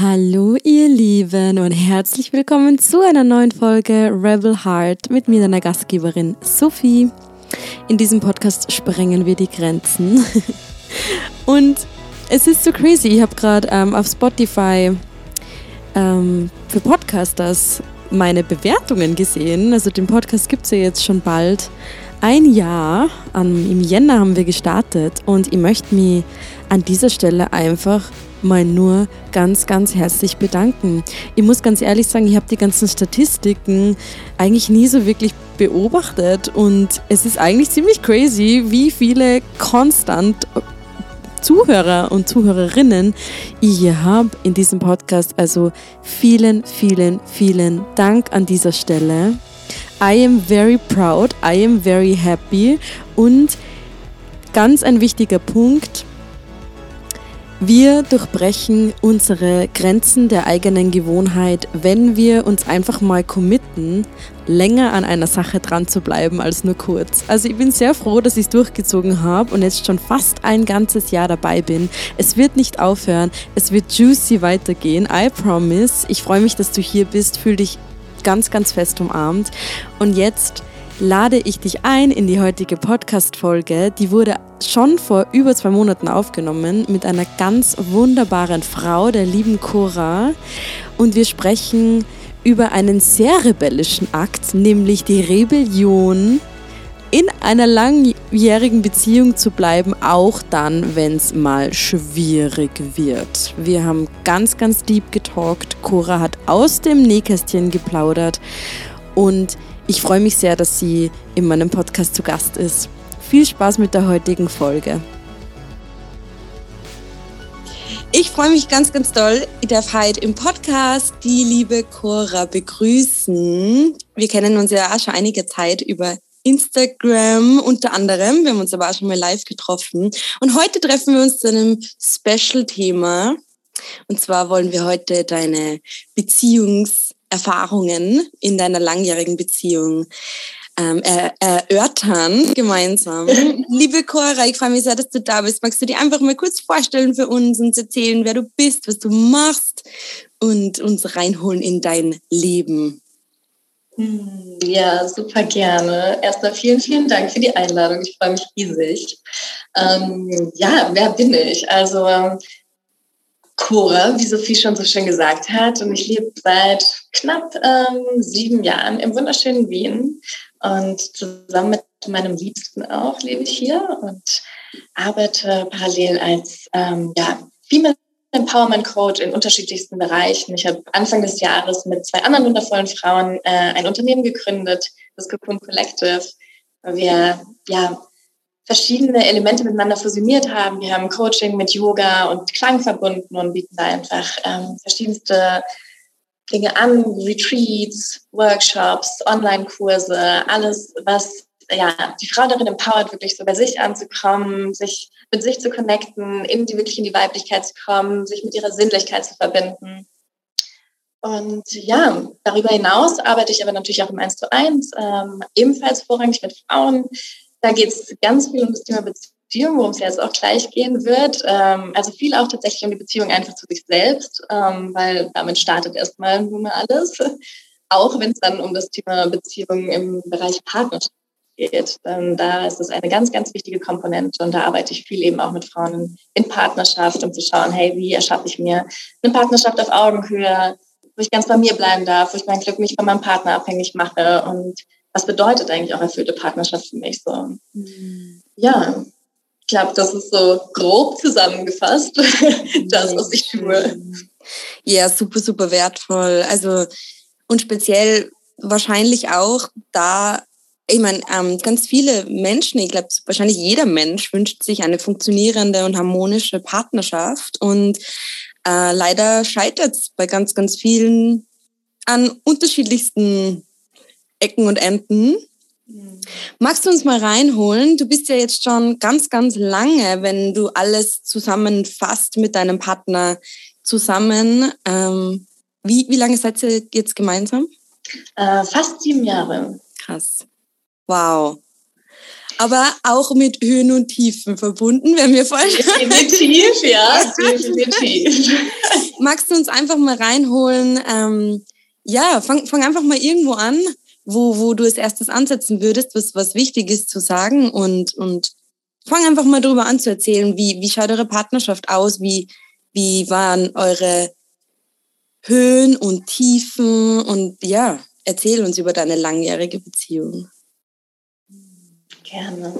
Hallo ihr Lieben und herzlich willkommen zu einer neuen Folge Rebel Heart mit mir, deiner Gastgeberin Sophie. In diesem Podcast sprengen wir die Grenzen. und es ist so crazy. Ich habe gerade ähm, auf Spotify ähm, für Podcasters meine Bewertungen gesehen. Also den Podcast gibt es ja jetzt schon bald. Ein Jahr, im Jänner haben wir gestartet und ich möchte mich an dieser Stelle einfach mal nur ganz, ganz herzlich bedanken. Ich muss ganz ehrlich sagen, ich habe die ganzen Statistiken eigentlich nie so wirklich beobachtet und es ist eigentlich ziemlich crazy, wie viele konstant Zuhörer und Zuhörerinnen ich hier habe in diesem Podcast. Also vielen, vielen, vielen Dank an dieser Stelle. I am very proud, I am very happy und ganz ein wichtiger Punkt, wir durchbrechen unsere Grenzen der eigenen Gewohnheit, wenn wir uns einfach mal committen, länger an einer Sache dran zu bleiben als nur kurz. Also ich bin sehr froh, dass ich es durchgezogen habe und jetzt schon fast ein ganzes Jahr dabei bin. Es wird nicht aufhören, es wird juicy weitergehen, I promise. Ich freue mich, dass du hier bist, fühl dich ganz, ganz fest umarmt. Und jetzt lade ich dich ein in die heutige Podcast-Folge. Die wurde schon vor über zwei Monaten aufgenommen mit einer ganz wunderbaren Frau, der lieben Cora. Und wir sprechen über einen sehr rebellischen Akt, nämlich die Rebellion in einer langjährigen Beziehung zu bleiben, auch dann, wenn es mal schwierig wird. Wir haben ganz, ganz deep getalkt. Cora hat aus dem Nähkästchen geplaudert und ich freue mich sehr, dass sie in meinem Podcast zu Gast ist. Viel Spaß mit der heutigen Folge. Ich freue mich ganz, ganz doll. Ich darf heute im Podcast die liebe Cora begrüßen. Wir kennen uns ja auch schon einige Zeit über Instagram unter anderem. Wir haben uns aber auch schon mal live getroffen. Und heute treffen wir uns zu einem Special-Thema. Und zwar wollen wir heute deine Beziehungs- Erfahrungen in deiner langjährigen Beziehung ähm, er, erörtern gemeinsam. Liebe Cora, ich freue mich sehr, dass du da bist. Magst du dir einfach mal kurz vorstellen für uns und erzählen, wer du bist, was du machst und uns reinholen in dein Leben? Hm, ja, super gerne. Erstmal vielen, vielen Dank für die Einladung. Ich freue mich riesig. Ähm, ja, wer bin ich? Also Cora, wie Sophie schon so schön gesagt hat. Und ich lebe seit knapp ähm, sieben Jahren im wunderschönen Wien. Und zusammen mit meinem Liebsten auch lebe ich hier und arbeite parallel als ähm, ja, Female Empowerment Coach in unterschiedlichsten Bereichen. Ich habe Anfang des Jahres mit zwei anderen wundervollen Frauen äh, ein Unternehmen gegründet, das Cocoon Collective. Wir ja, verschiedene Elemente miteinander fusioniert haben. Wir haben Coaching mit Yoga und Klang verbunden und bieten da einfach ähm, verschiedenste Dinge an, Retreats, Workshops, Online-Kurse, alles, was ja, die Frau darin empowert, wirklich so bei sich anzukommen, sich mit sich zu connecten, in die, wirklich in die Weiblichkeit zu kommen, sich mit ihrer Sinnlichkeit zu verbinden. Und ja, darüber hinaus arbeite ich aber natürlich auch im 1 zu 1, ähm, ebenfalls vorrangig mit Frauen, da geht es ganz viel um das Thema Beziehung, worum es jetzt auch gleich gehen wird. Ähm, also viel auch tatsächlich um die Beziehung einfach zu sich selbst, ähm, weil damit startet erstmal nun mal alles. Auch wenn es dann um das Thema Beziehung im Bereich Partnerschaft geht. Denn da ist es eine ganz, ganz wichtige Komponente und da arbeite ich viel eben auch mit Frauen in Partnerschaft, um zu schauen, hey, wie erschaffe ich mir eine Partnerschaft auf Augenhöhe, wo ich ganz bei mir bleiben darf, wo ich mein Glück nicht von meinem Partner abhängig mache und was bedeutet eigentlich auch erfüllte Partnerschaft für mich so? Mhm. Ja, ich glaube, das ist so grob zusammengefasst, das, was ich tue. Ja, super, super wertvoll. Also, und speziell wahrscheinlich auch da, ich meine, ähm, ganz viele Menschen, ich glaube, wahrscheinlich jeder Mensch wünscht sich eine funktionierende und harmonische Partnerschaft. Und äh, leider scheitert es bei ganz, ganz vielen an unterschiedlichsten Ecken und Enden. Mhm. Magst du uns mal reinholen? Du bist ja jetzt schon ganz, ganz lange, wenn du alles zusammenfasst mit deinem Partner zusammen. Ähm, wie, wie lange seid ihr jetzt gemeinsam? Äh, fast sieben Jahre. Krass. Wow. aber auch mit Höhen und Tiefen verbunden, wenn wir vorher. Definitiv, ja, definitiv. Magst du uns einfach mal reinholen? Ähm, ja, fang, fang einfach mal irgendwo an, wo, wo du als erstes ansetzen würdest, was, was wichtig ist zu sagen und, und fang einfach mal darüber an zu erzählen, wie, wie schaut eure Partnerschaft aus, wie, wie waren eure Höhen und Tiefen und ja, erzähl uns über deine langjährige Beziehung. Gerne.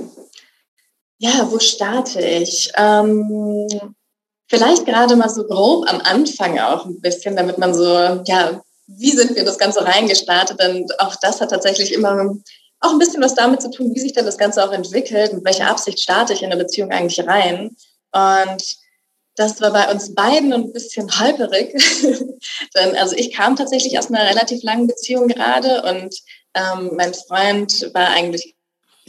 Ja, wo starte ich? Ähm, vielleicht gerade mal so grob am Anfang auch ein bisschen, damit man so, ja, wie sind wir das Ganze reingestartet? Und auch das hat tatsächlich immer auch ein bisschen was damit zu tun, wie sich dann das Ganze auch entwickelt, mit welcher Absicht starte ich in eine Beziehung eigentlich rein. Und das war bei uns beiden ein bisschen halperig. Denn also ich kam tatsächlich aus einer relativ langen Beziehung gerade und ähm, mein Freund war eigentlich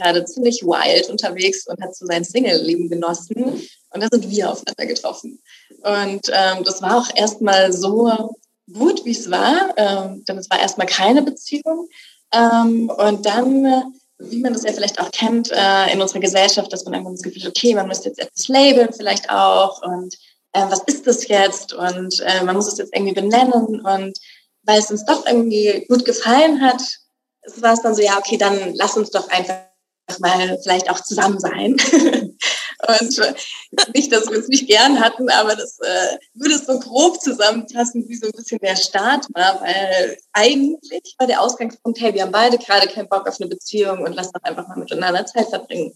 gerade ziemlich wild unterwegs und hat so sein Single-Leben genossen. Und da sind wir aufeinander getroffen. Und ähm, das war auch erstmal so gut, wie es war, ähm, denn es war erstmal keine Beziehung. Ähm, und dann, wie man das ja vielleicht auch kennt äh, in unserer Gesellschaft, dass man irgendwann das Gefühl hat, okay, man müsste jetzt etwas labeln vielleicht auch und äh, was ist das jetzt? Und äh, man muss es jetzt irgendwie benennen. Und weil es uns doch irgendwie gut gefallen hat, war es dann so, ja, okay, dann lass uns doch einfach mal vielleicht auch zusammen sein. Und äh, nicht, dass wir es nicht gern hatten, aber das äh, würde so grob zusammenfassen, wie so ein bisschen der Start war, weil eigentlich war der Ausgangspunkt, hey, wir haben beide gerade keinen Bock auf eine Beziehung und lass doch einfach mal miteinander Zeit verbringen.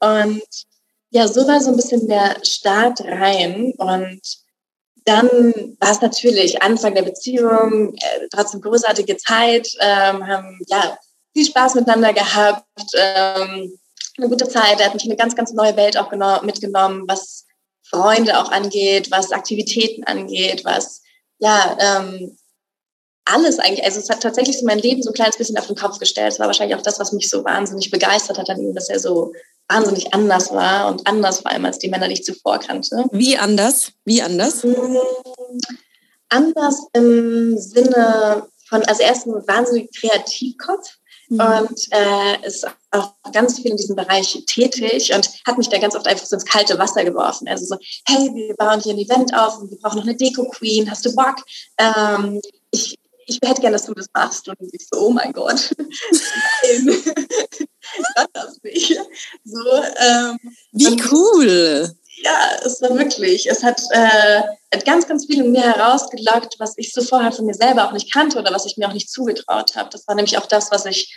Und ja, so war so ein bisschen der Start rein und dann war es natürlich Anfang der Beziehung, äh, trotzdem großartige Zeit, ähm, haben ja viel Spaß miteinander gehabt, ähm, eine gute Zeit. Er hat mich in eine ganz, ganz neue Welt auch mitgenommen, was Freunde auch angeht, was Aktivitäten angeht, was ja ähm, alles eigentlich. Also es hat tatsächlich so mein Leben so ein kleines bisschen auf den Kopf gestellt. Es war wahrscheinlich auch das, was mich so wahnsinnig begeistert hat an ihm, dass er so wahnsinnig anders war und anders vor allem als die Männer, die ich zuvor kannte. Wie anders? Wie anders? Hm, anders im Sinne von, also er ist ein wahnsinnig Kreativkopf mhm. und äh, ist auch ganz viel in diesem Bereich tätig und hat mich da ganz oft einfach so ins kalte Wasser geworfen. Also so, hey, wir bauen hier ein Event auf und wir brauchen noch eine Deko-Queen, hast du Bock? Ähm, ich, ich hätte gerne, dass du das machst. Und ich so, oh mein Gott, nein, ich kann das nicht. So, ähm, Wie cool! Ja, es war wirklich, es hat äh, ganz, ganz viel in mir herausgelockt, was ich so vorher von mir selber auch nicht kannte oder was ich mir auch nicht zugetraut habe. Das war nämlich auch das, was ich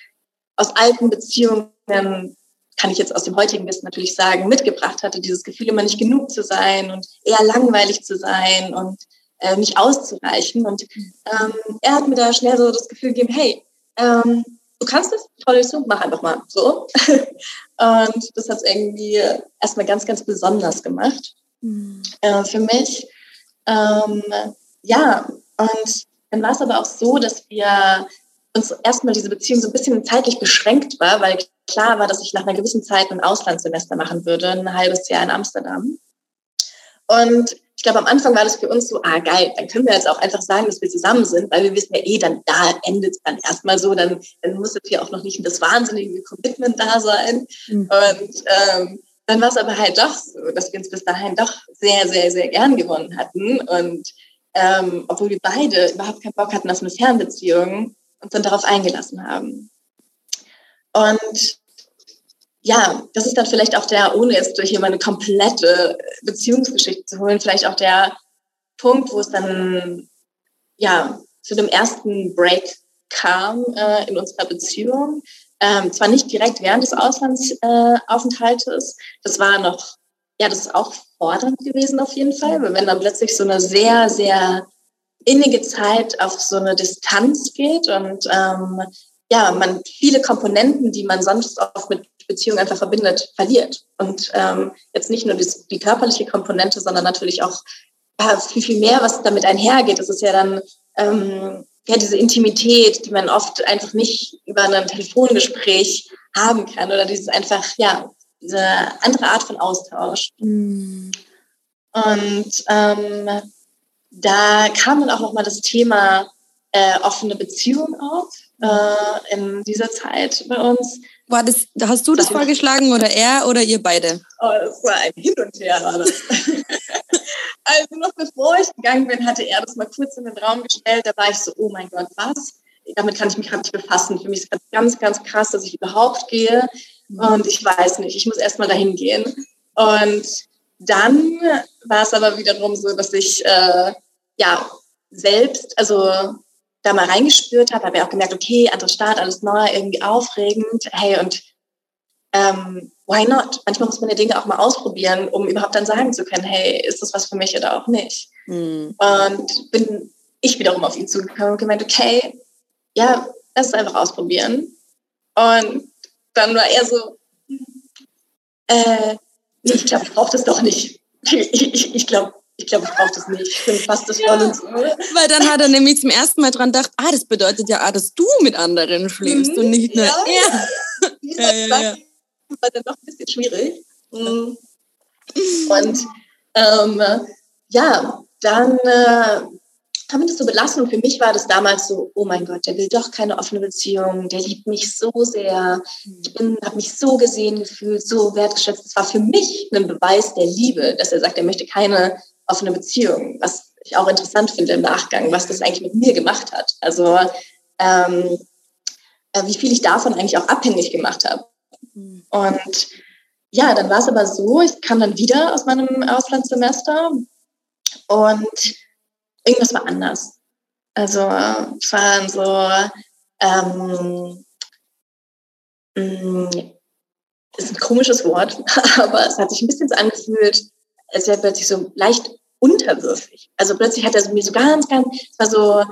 aus alten Beziehungen, kann ich jetzt aus dem heutigen Wissen natürlich sagen, mitgebracht hatte. Dieses Gefühl, immer nicht genug zu sein und eher langweilig zu sein und äh, nicht auszureichen. Und ähm, er hat mir da schnell so das Gefühl gegeben, hey, ähm, du kannst das, du, mach einfach mal so. und das hat es irgendwie erstmal ganz, ganz besonders gemacht mhm. äh, für mich. Ähm, ja, und dann war es aber auch so, dass wir uns erstmal diese Beziehung so ein bisschen zeitlich beschränkt war, weil klar war, dass ich nach einer gewissen Zeit ein Auslandssemester machen würde, ein halbes Jahr in Amsterdam. Und ich glaube, am Anfang war das für uns so, ah geil, dann können wir jetzt auch einfach sagen, dass wir zusammen sind, weil wir wissen ja eh, dann da endet es dann erstmal so, dann, dann muss jetzt hier auch noch nicht das wahnsinnige Commitment da sein. Mhm. Und ähm, dann war es aber halt doch so, dass wir uns bis dahin doch sehr, sehr, sehr gern gewonnen hatten. Und ähm, obwohl wir beide überhaupt keinen Bock hatten auf eine Fernbeziehung, uns dann darauf eingelassen haben. Und ja, das ist dann vielleicht auch der, ohne jetzt durch hier meine komplette Beziehungsgeschichte zu holen, vielleicht auch der Punkt, wo es dann ja zu dem ersten Break kam äh, in unserer Beziehung. Ähm, zwar nicht direkt während des Auslandsaufenthaltes, äh, das war noch, ja, das ist auch fordernd gewesen auf jeden Fall, weil wenn dann plötzlich so eine sehr, sehr innige Zeit auf so eine Distanz geht und ähm, ja, man viele Komponenten, die man sonst oft mit Beziehung einfach verbindet, verliert. Und ähm, jetzt nicht nur die, die, körperliche Komponente, sondern natürlich auch ja, viel, viel mehr, was damit einhergeht. Das ist ja dann ähm, ja, diese Intimität, die man oft einfach nicht über ein Telefongespräch haben kann oder dieses einfach, ja, diese andere Art von Austausch. Und ähm, da kam dann auch nochmal das Thema äh, offene Beziehung auf äh, in dieser Zeit bei uns War das, hast du das vorgeschlagen oder er oder ihr beide? Oh, das war ein Hin und Her. War das. also noch bevor ich gegangen bin, hatte er das mal kurz in den Raum gestellt. Da war ich so, oh mein Gott, was? Damit kann ich mich gerade nicht befassen. Für mich ist es ganz, ganz krass, dass ich überhaupt gehe. Und ich weiß nicht, ich muss erst mal dahin gehen. Und dann war es aber wiederum so, dass ich äh, ja selbst, also da mal reingespürt habe, habe ich auch gemerkt, okay, andere Stadt, alles neu, irgendwie aufregend. Hey, und ähm, why not? Manchmal muss man ja Dinge auch mal ausprobieren, um überhaupt dann sagen zu können, hey, ist das was für mich oder auch nicht? Mhm. Und bin ich wiederum auf ihn zugekommen und gemeint, okay, ja, lass es einfach ausprobieren. Und dann war er so, äh, nee, ich glaube, ich brauche das doch nicht. Ich, ich, ich glaube, ich glaube, ich brauche das nicht. Ich finde fast das voll und so. Weil dann hat er nämlich zum ersten Mal dran gedacht, ah, das bedeutet ja, ah, dass du mit anderen schläfst mhm, und nicht nur ja. er. Ja, ja, ja. war dann doch ein bisschen schwierig. Mhm. Und ähm, ja, dann äh, haben wir das so belassen. Und für mich war das damals so, oh mein Gott, der will doch keine offene Beziehung, der liebt mich so sehr. Ich habe mich so gesehen gefühlt, so wertgeschätzt. Es war für mich ein Beweis der Liebe, dass er sagt, er möchte keine offene Beziehung, was ich auch interessant finde im Nachgang, was das eigentlich mit mir gemacht hat. Also ähm, äh, wie viel ich davon eigentlich auch abhängig gemacht habe. Mhm. Und ja, dann war es aber so, ich kam dann wieder aus meinem Auslandssemester und irgendwas war anders. Also es war so, ähm, mm, ist ein komisches Wort, aber es hat sich ein bisschen so angefühlt, als wäre plötzlich so leicht unterwürfig. Also plötzlich hat er mir so ganz, ganz, es war so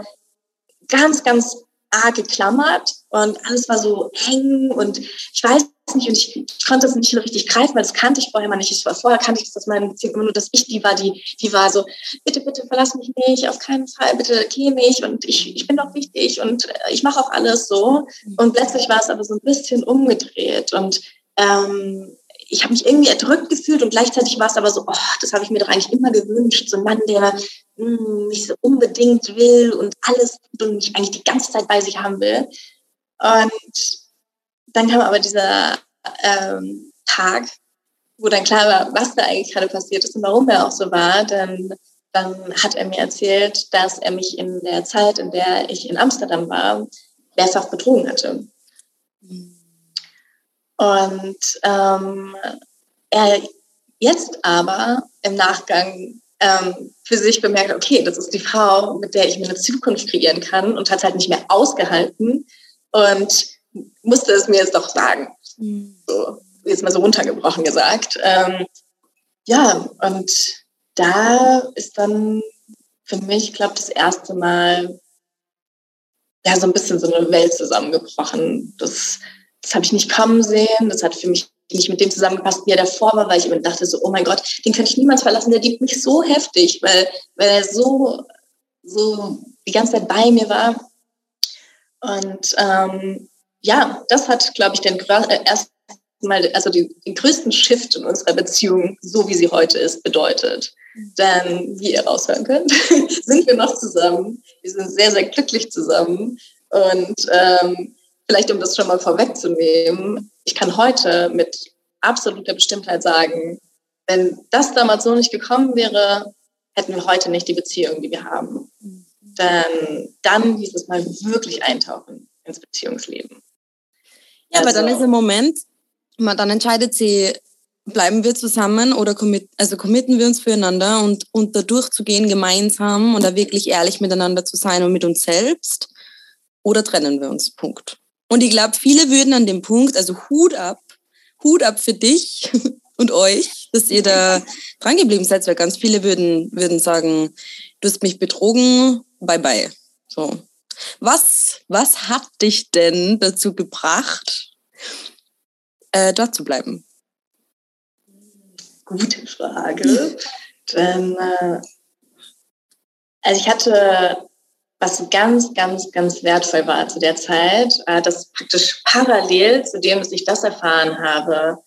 ganz, ganz arg geklammert und alles war so eng und ich weiß nicht und ich, ich konnte das nicht so richtig greifen, weil das kannte ich vorher mal nicht. Ich war, vorher kannte ich das aus meinen Beziehungen immer nur, dass ich die war, die, die war so, bitte, bitte verlass mich nicht, auf keinen Fall, bitte geh mich und ich, ich bin doch wichtig und ich mache auch alles so. Und plötzlich war es aber so ein bisschen umgedreht und ähm, ich habe mich irgendwie erdrückt gefühlt und gleichzeitig war es aber so, oh, das habe ich mir doch eigentlich immer gewünscht, so ein Mann, der mh, hm, mich so unbedingt will und alles und mich eigentlich die ganze Zeit bei sich haben will. Und dann kam aber dieser ähm, Tag, wo dann klar war, was da eigentlich gerade passiert ist und warum er auch so war. Denn dann hat er mir erzählt, dass er mich in der Zeit, in der ich in Amsterdam war, mehrfach betrogen hatte. Und ähm, er jetzt aber im Nachgang ähm, für sich bemerkt, okay, das ist die Frau, mit der ich mir eine Zukunft kreieren kann und hat halt nicht mehr ausgehalten und musste es mir jetzt doch sagen. Mhm. So, jetzt mal so runtergebrochen gesagt. Ähm, ja, und da ist dann für mich, glaube ich, das erste Mal ja so ein bisschen so eine Welt zusammengebrochen. Das das habe ich nicht kommen sehen. Das hat für mich nicht mit dem zusammengepasst, wie er davor war, weil ich immer dachte so, oh mein Gott, den könnte ich niemals verlassen, der liebt mich so heftig, weil, weil er so, so die ganze Zeit bei mir war. Und ähm, ja, das hat, glaube ich, den äh, ersten Mal, also die, den größten Shift in unserer Beziehung, so wie sie heute ist, bedeutet. Denn, wie ihr raushören könnt, sind wir noch zusammen. Wir sind sehr, sehr glücklich zusammen. Und ähm, vielleicht um das schon mal vorwegzunehmen, ich kann heute mit absoluter Bestimmtheit sagen, wenn das damals so nicht gekommen wäre, hätten wir heute nicht die Beziehung, die wir haben. Denn dann hieß es mal wirklich eintauchen ins Beziehungsleben. Ja, also, aber dann also ist im Moment, man dann entscheidet sie, bleiben wir zusammen oder commit, also committen wir uns füreinander und, und da durchzugehen gemeinsam und da wirklich ehrlich miteinander zu sein und mit uns selbst oder trennen wir uns. Punkt. Und ich glaube, viele würden an dem Punkt, also Hut ab, Hut ab für dich und euch, dass ihr da dran geblieben seid, weil ganz viele würden, würden sagen, du hast mich betrogen, bye bye. So. Was, was hat dich denn dazu gebracht, äh, dort zu bleiben? Gute Frage. Denn, äh, also ich hatte was ganz, ganz, ganz wertvoll war zu der Zeit, äh, dass praktisch parallel zu dem, dass ich das erfahren habe,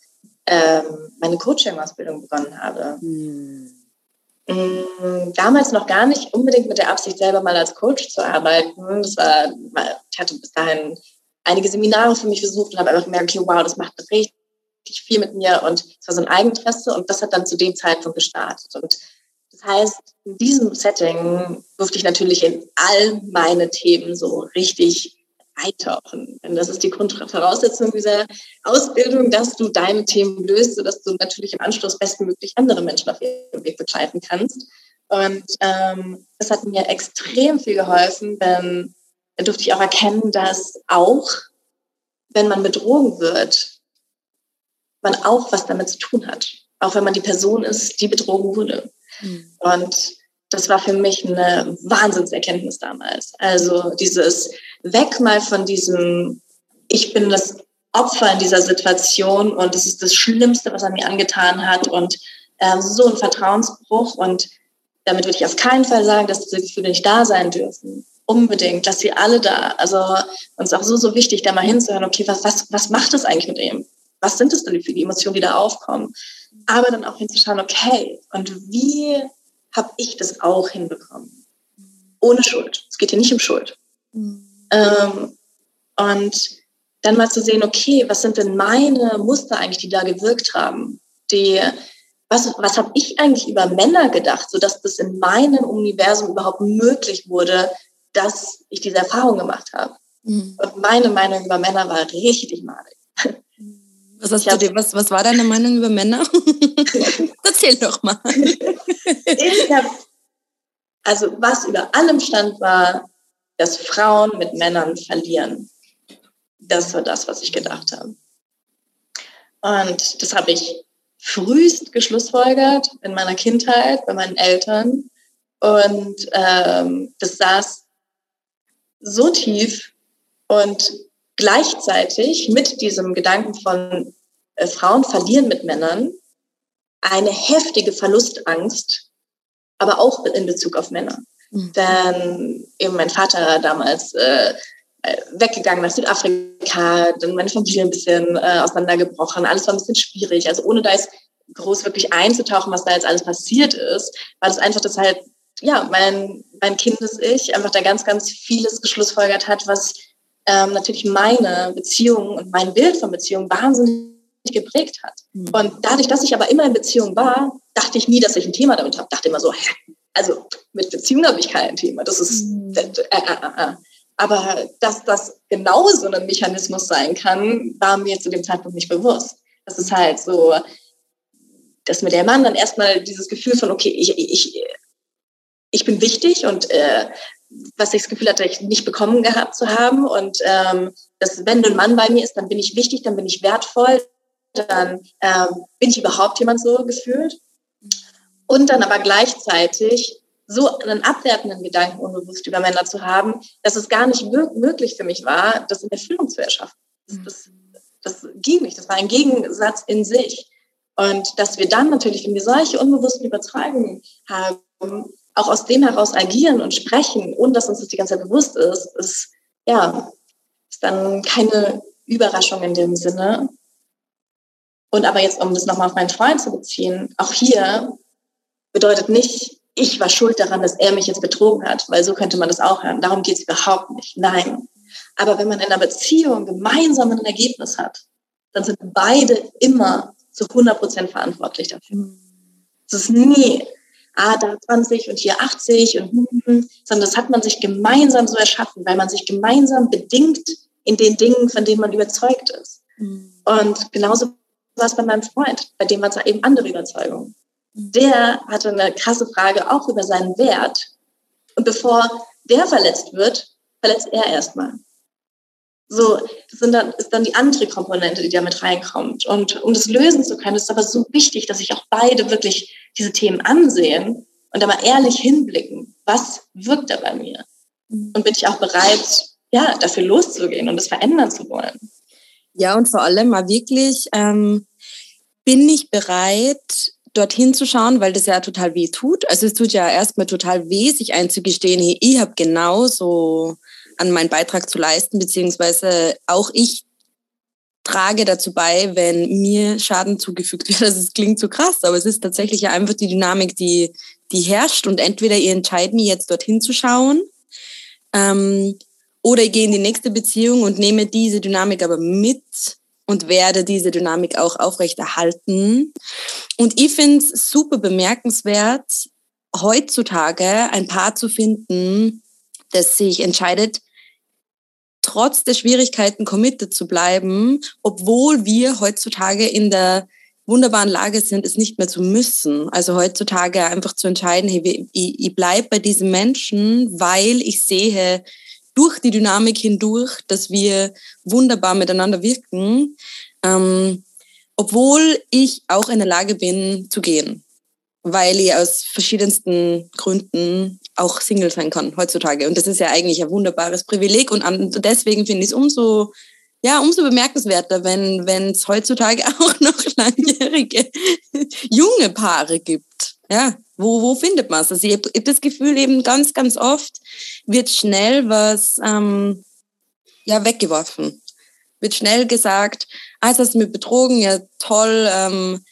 ähm, meine Coaching-Ausbildung begonnen habe. Hm. Mm, damals noch gar nicht unbedingt mit der Absicht, selber mal als Coach zu arbeiten. Das war, ich hatte bis dahin einige Seminare für mich besucht und habe einfach gemerkt, okay, wow, das macht richtig viel mit mir und es war so ein Eigeninteresse und das hat dann zu dem Zeitpunkt gestartet. Und das heißt, in diesem Setting durfte ich natürlich in all meine Themen so richtig eintauchen. Und das ist die Grundvoraussetzung dieser Ausbildung, dass du deine Themen löst, sodass du natürlich im Anschluss bestmöglich andere Menschen auf ihrem Weg begleiten kannst. Und ähm, das hat mir extrem viel geholfen, denn dann durfte ich auch erkennen, dass auch, wenn man betrogen wird, man auch was damit zu tun hat. Auch wenn man die Person ist, die betrogen wurde. Mhm. Und das war für mich eine Wahnsinnserkenntnis damals. Also dieses Weg mal von diesem, ich bin das Opfer in dieser Situation und es ist das Schlimmste, was er mir angetan hat und äh, so ein Vertrauensbruch und damit würde ich auf keinen Fall sagen, dass diese Gefühle nicht da sein dürfen. Unbedingt, dass sie alle da. Also uns auch so, so wichtig, da mal hinzuhören, okay, was, was, was macht das eigentlich mit ihm? Was sind das denn für die Emotionen, die da aufkommen? Aber dann auch hinzuschauen, okay, und wie habe ich das auch hinbekommen? Ohne Schuld. Es geht hier nicht um Schuld. Mhm. Ähm, und dann mal zu sehen, okay, was sind denn meine Muster eigentlich, die da gewirkt haben? Die, was, was habe ich eigentlich über Männer gedacht, sodass das in meinem Universum überhaupt möglich wurde, dass ich diese Erfahrung gemacht habe. Mhm. Und meine Meinung über Männer war richtig malig. Was, hast du dir, was, was war deine Meinung über Männer? Erzähl doch mal. ich hab, also was über allem stand, war, dass Frauen mit Männern verlieren. Das war das, was ich gedacht habe. Und das habe ich frühest geschlussfolgert in meiner Kindheit bei meinen Eltern. Und ähm, das saß so tief und gleichzeitig mit diesem Gedanken von äh, Frauen verlieren mit Männern eine heftige Verlustangst, aber auch in Bezug auf Männer. Mhm. Denn eben mein Vater damals äh, äh, weggegangen nach Südafrika, dann meine Familie ein bisschen äh, auseinandergebrochen, alles war ein bisschen schwierig. Also ohne da jetzt groß wirklich einzutauchen, was da jetzt alles passiert ist, war das einfach, dass halt, ja, mein, mein Kindes-Ich einfach da ganz, ganz vieles geschlussfolgert hat, was ähm, natürlich meine Beziehung und mein Bild von Beziehung wahnsinnig geprägt hat. Mhm. Und dadurch, dass ich aber immer in Beziehung war, dachte ich nie, dass ich ein Thema damit habe. Dachte immer so, also mit Beziehung habe ich kein Thema. Das ist mhm. äh, äh, äh, äh. Aber dass das genau so ein Mechanismus sein kann, war mir zu dem Zeitpunkt nicht bewusst. Das ist halt so, dass mir der Mann dann erstmal dieses Gefühl von, okay, ich, ich, ich bin wichtig und äh, was ich das Gefühl hatte, ich nicht bekommen gehabt zu haben. Und ähm, dass, wenn ein Mann bei mir ist, dann bin ich wichtig, dann bin ich wertvoll, dann ähm, bin ich überhaupt jemand so gefühlt. Und dann aber gleichzeitig so einen abwertenden Gedanken unbewusst über Männer zu haben, dass es gar nicht möglich für mich war, das in Erfüllung zu erschaffen. Das, das, das ging nicht. Das war ein Gegensatz in sich. Und dass wir dann natürlich, wenn wir solche unbewussten Überzeugungen haben, auch aus dem heraus agieren und sprechen, ohne dass uns das die ganze Zeit bewusst ist, ist, ja, ist dann keine Überraschung in dem Sinne. Und aber jetzt, um das nochmal auf meinen Freund zu beziehen, auch hier bedeutet nicht, ich war schuld daran, dass er mich jetzt betrogen hat, weil so könnte man das auch hören. Darum geht es überhaupt nicht. Nein. Aber wenn man in einer Beziehung gemeinsam ein Ergebnis hat, dann sind beide immer zu 100 Prozent verantwortlich dafür. Es ist nie, ah, da 20 und hier 80 und, hm, hm, hm, sondern das hat man sich gemeinsam so erschaffen, weil man sich gemeinsam bedingt in den Dingen, von denen man überzeugt ist. Mhm. Und genauso war es bei meinem Freund, bei dem war es eben andere Überzeugungen. Der hatte eine krasse Frage auch über seinen Wert. Und bevor der verletzt wird, verletzt er erstmal. So, das sind dann, ist dann die andere Komponente, die da mit reinkommt. Und um das lösen zu können, ist es aber so wichtig, dass sich auch beide wirklich diese Themen ansehen und da mal ehrlich hinblicken. Was wirkt da bei mir? Mhm. Und bin ich auch bereit, ja, dafür loszugehen und das verändern zu wollen? Ja, und vor allem mal wirklich, ähm, bin ich bereit, dorthin zu schauen, weil das ja total weh tut. Also es tut ja erstmal total weh, sich einzugestehen, hey, ich habe genauso an meinen Beitrag zu leisten, beziehungsweise auch ich trage dazu bei, wenn mir Schaden zugefügt wird. Also es klingt so krass, aber es ist tatsächlich einfach die Dynamik, die, die herrscht und entweder ihr entscheidet mich jetzt dorthin zu schauen ähm, Oder ich gehe in die nächste Beziehung und nehme diese Dynamik aber mit und werde diese Dynamik auch aufrechterhalten. Und ich finde es super bemerkenswert, heutzutage ein Paar zu finden, das sich entscheidet, trotz der Schwierigkeiten committed zu bleiben, obwohl wir heutzutage in der wunderbaren Lage sind, es nicht mehr zu müssen. Also heutzutage einfach zu entscheiden, hey, ich, ich bleibe bei diesem Menschen, weil ich sehe durch die Dynamik hindurch, dass wir wunderbar miteinander wirken, ähm, obwohl ich auch in der Lage bin zu gehen, weil ich aus verschiedensten Gründen auch Single sein kann heutzutage. Und das ist ja eigentlich ein wunderbares Privileg und deswegen finde ich es umso ja, umso bemerkenswerter, wenn es heutzutage auch noch langjährige junge Paare gibt. Ja, wo, wo findet man es? Also ich habe hab das Gefühl eben ganz, ganz oft wird schnell was ähm, ja, weggeworfen. Wird schnell gesagt, ah, jetzt hast du mich betrogen, ja toll, ähm,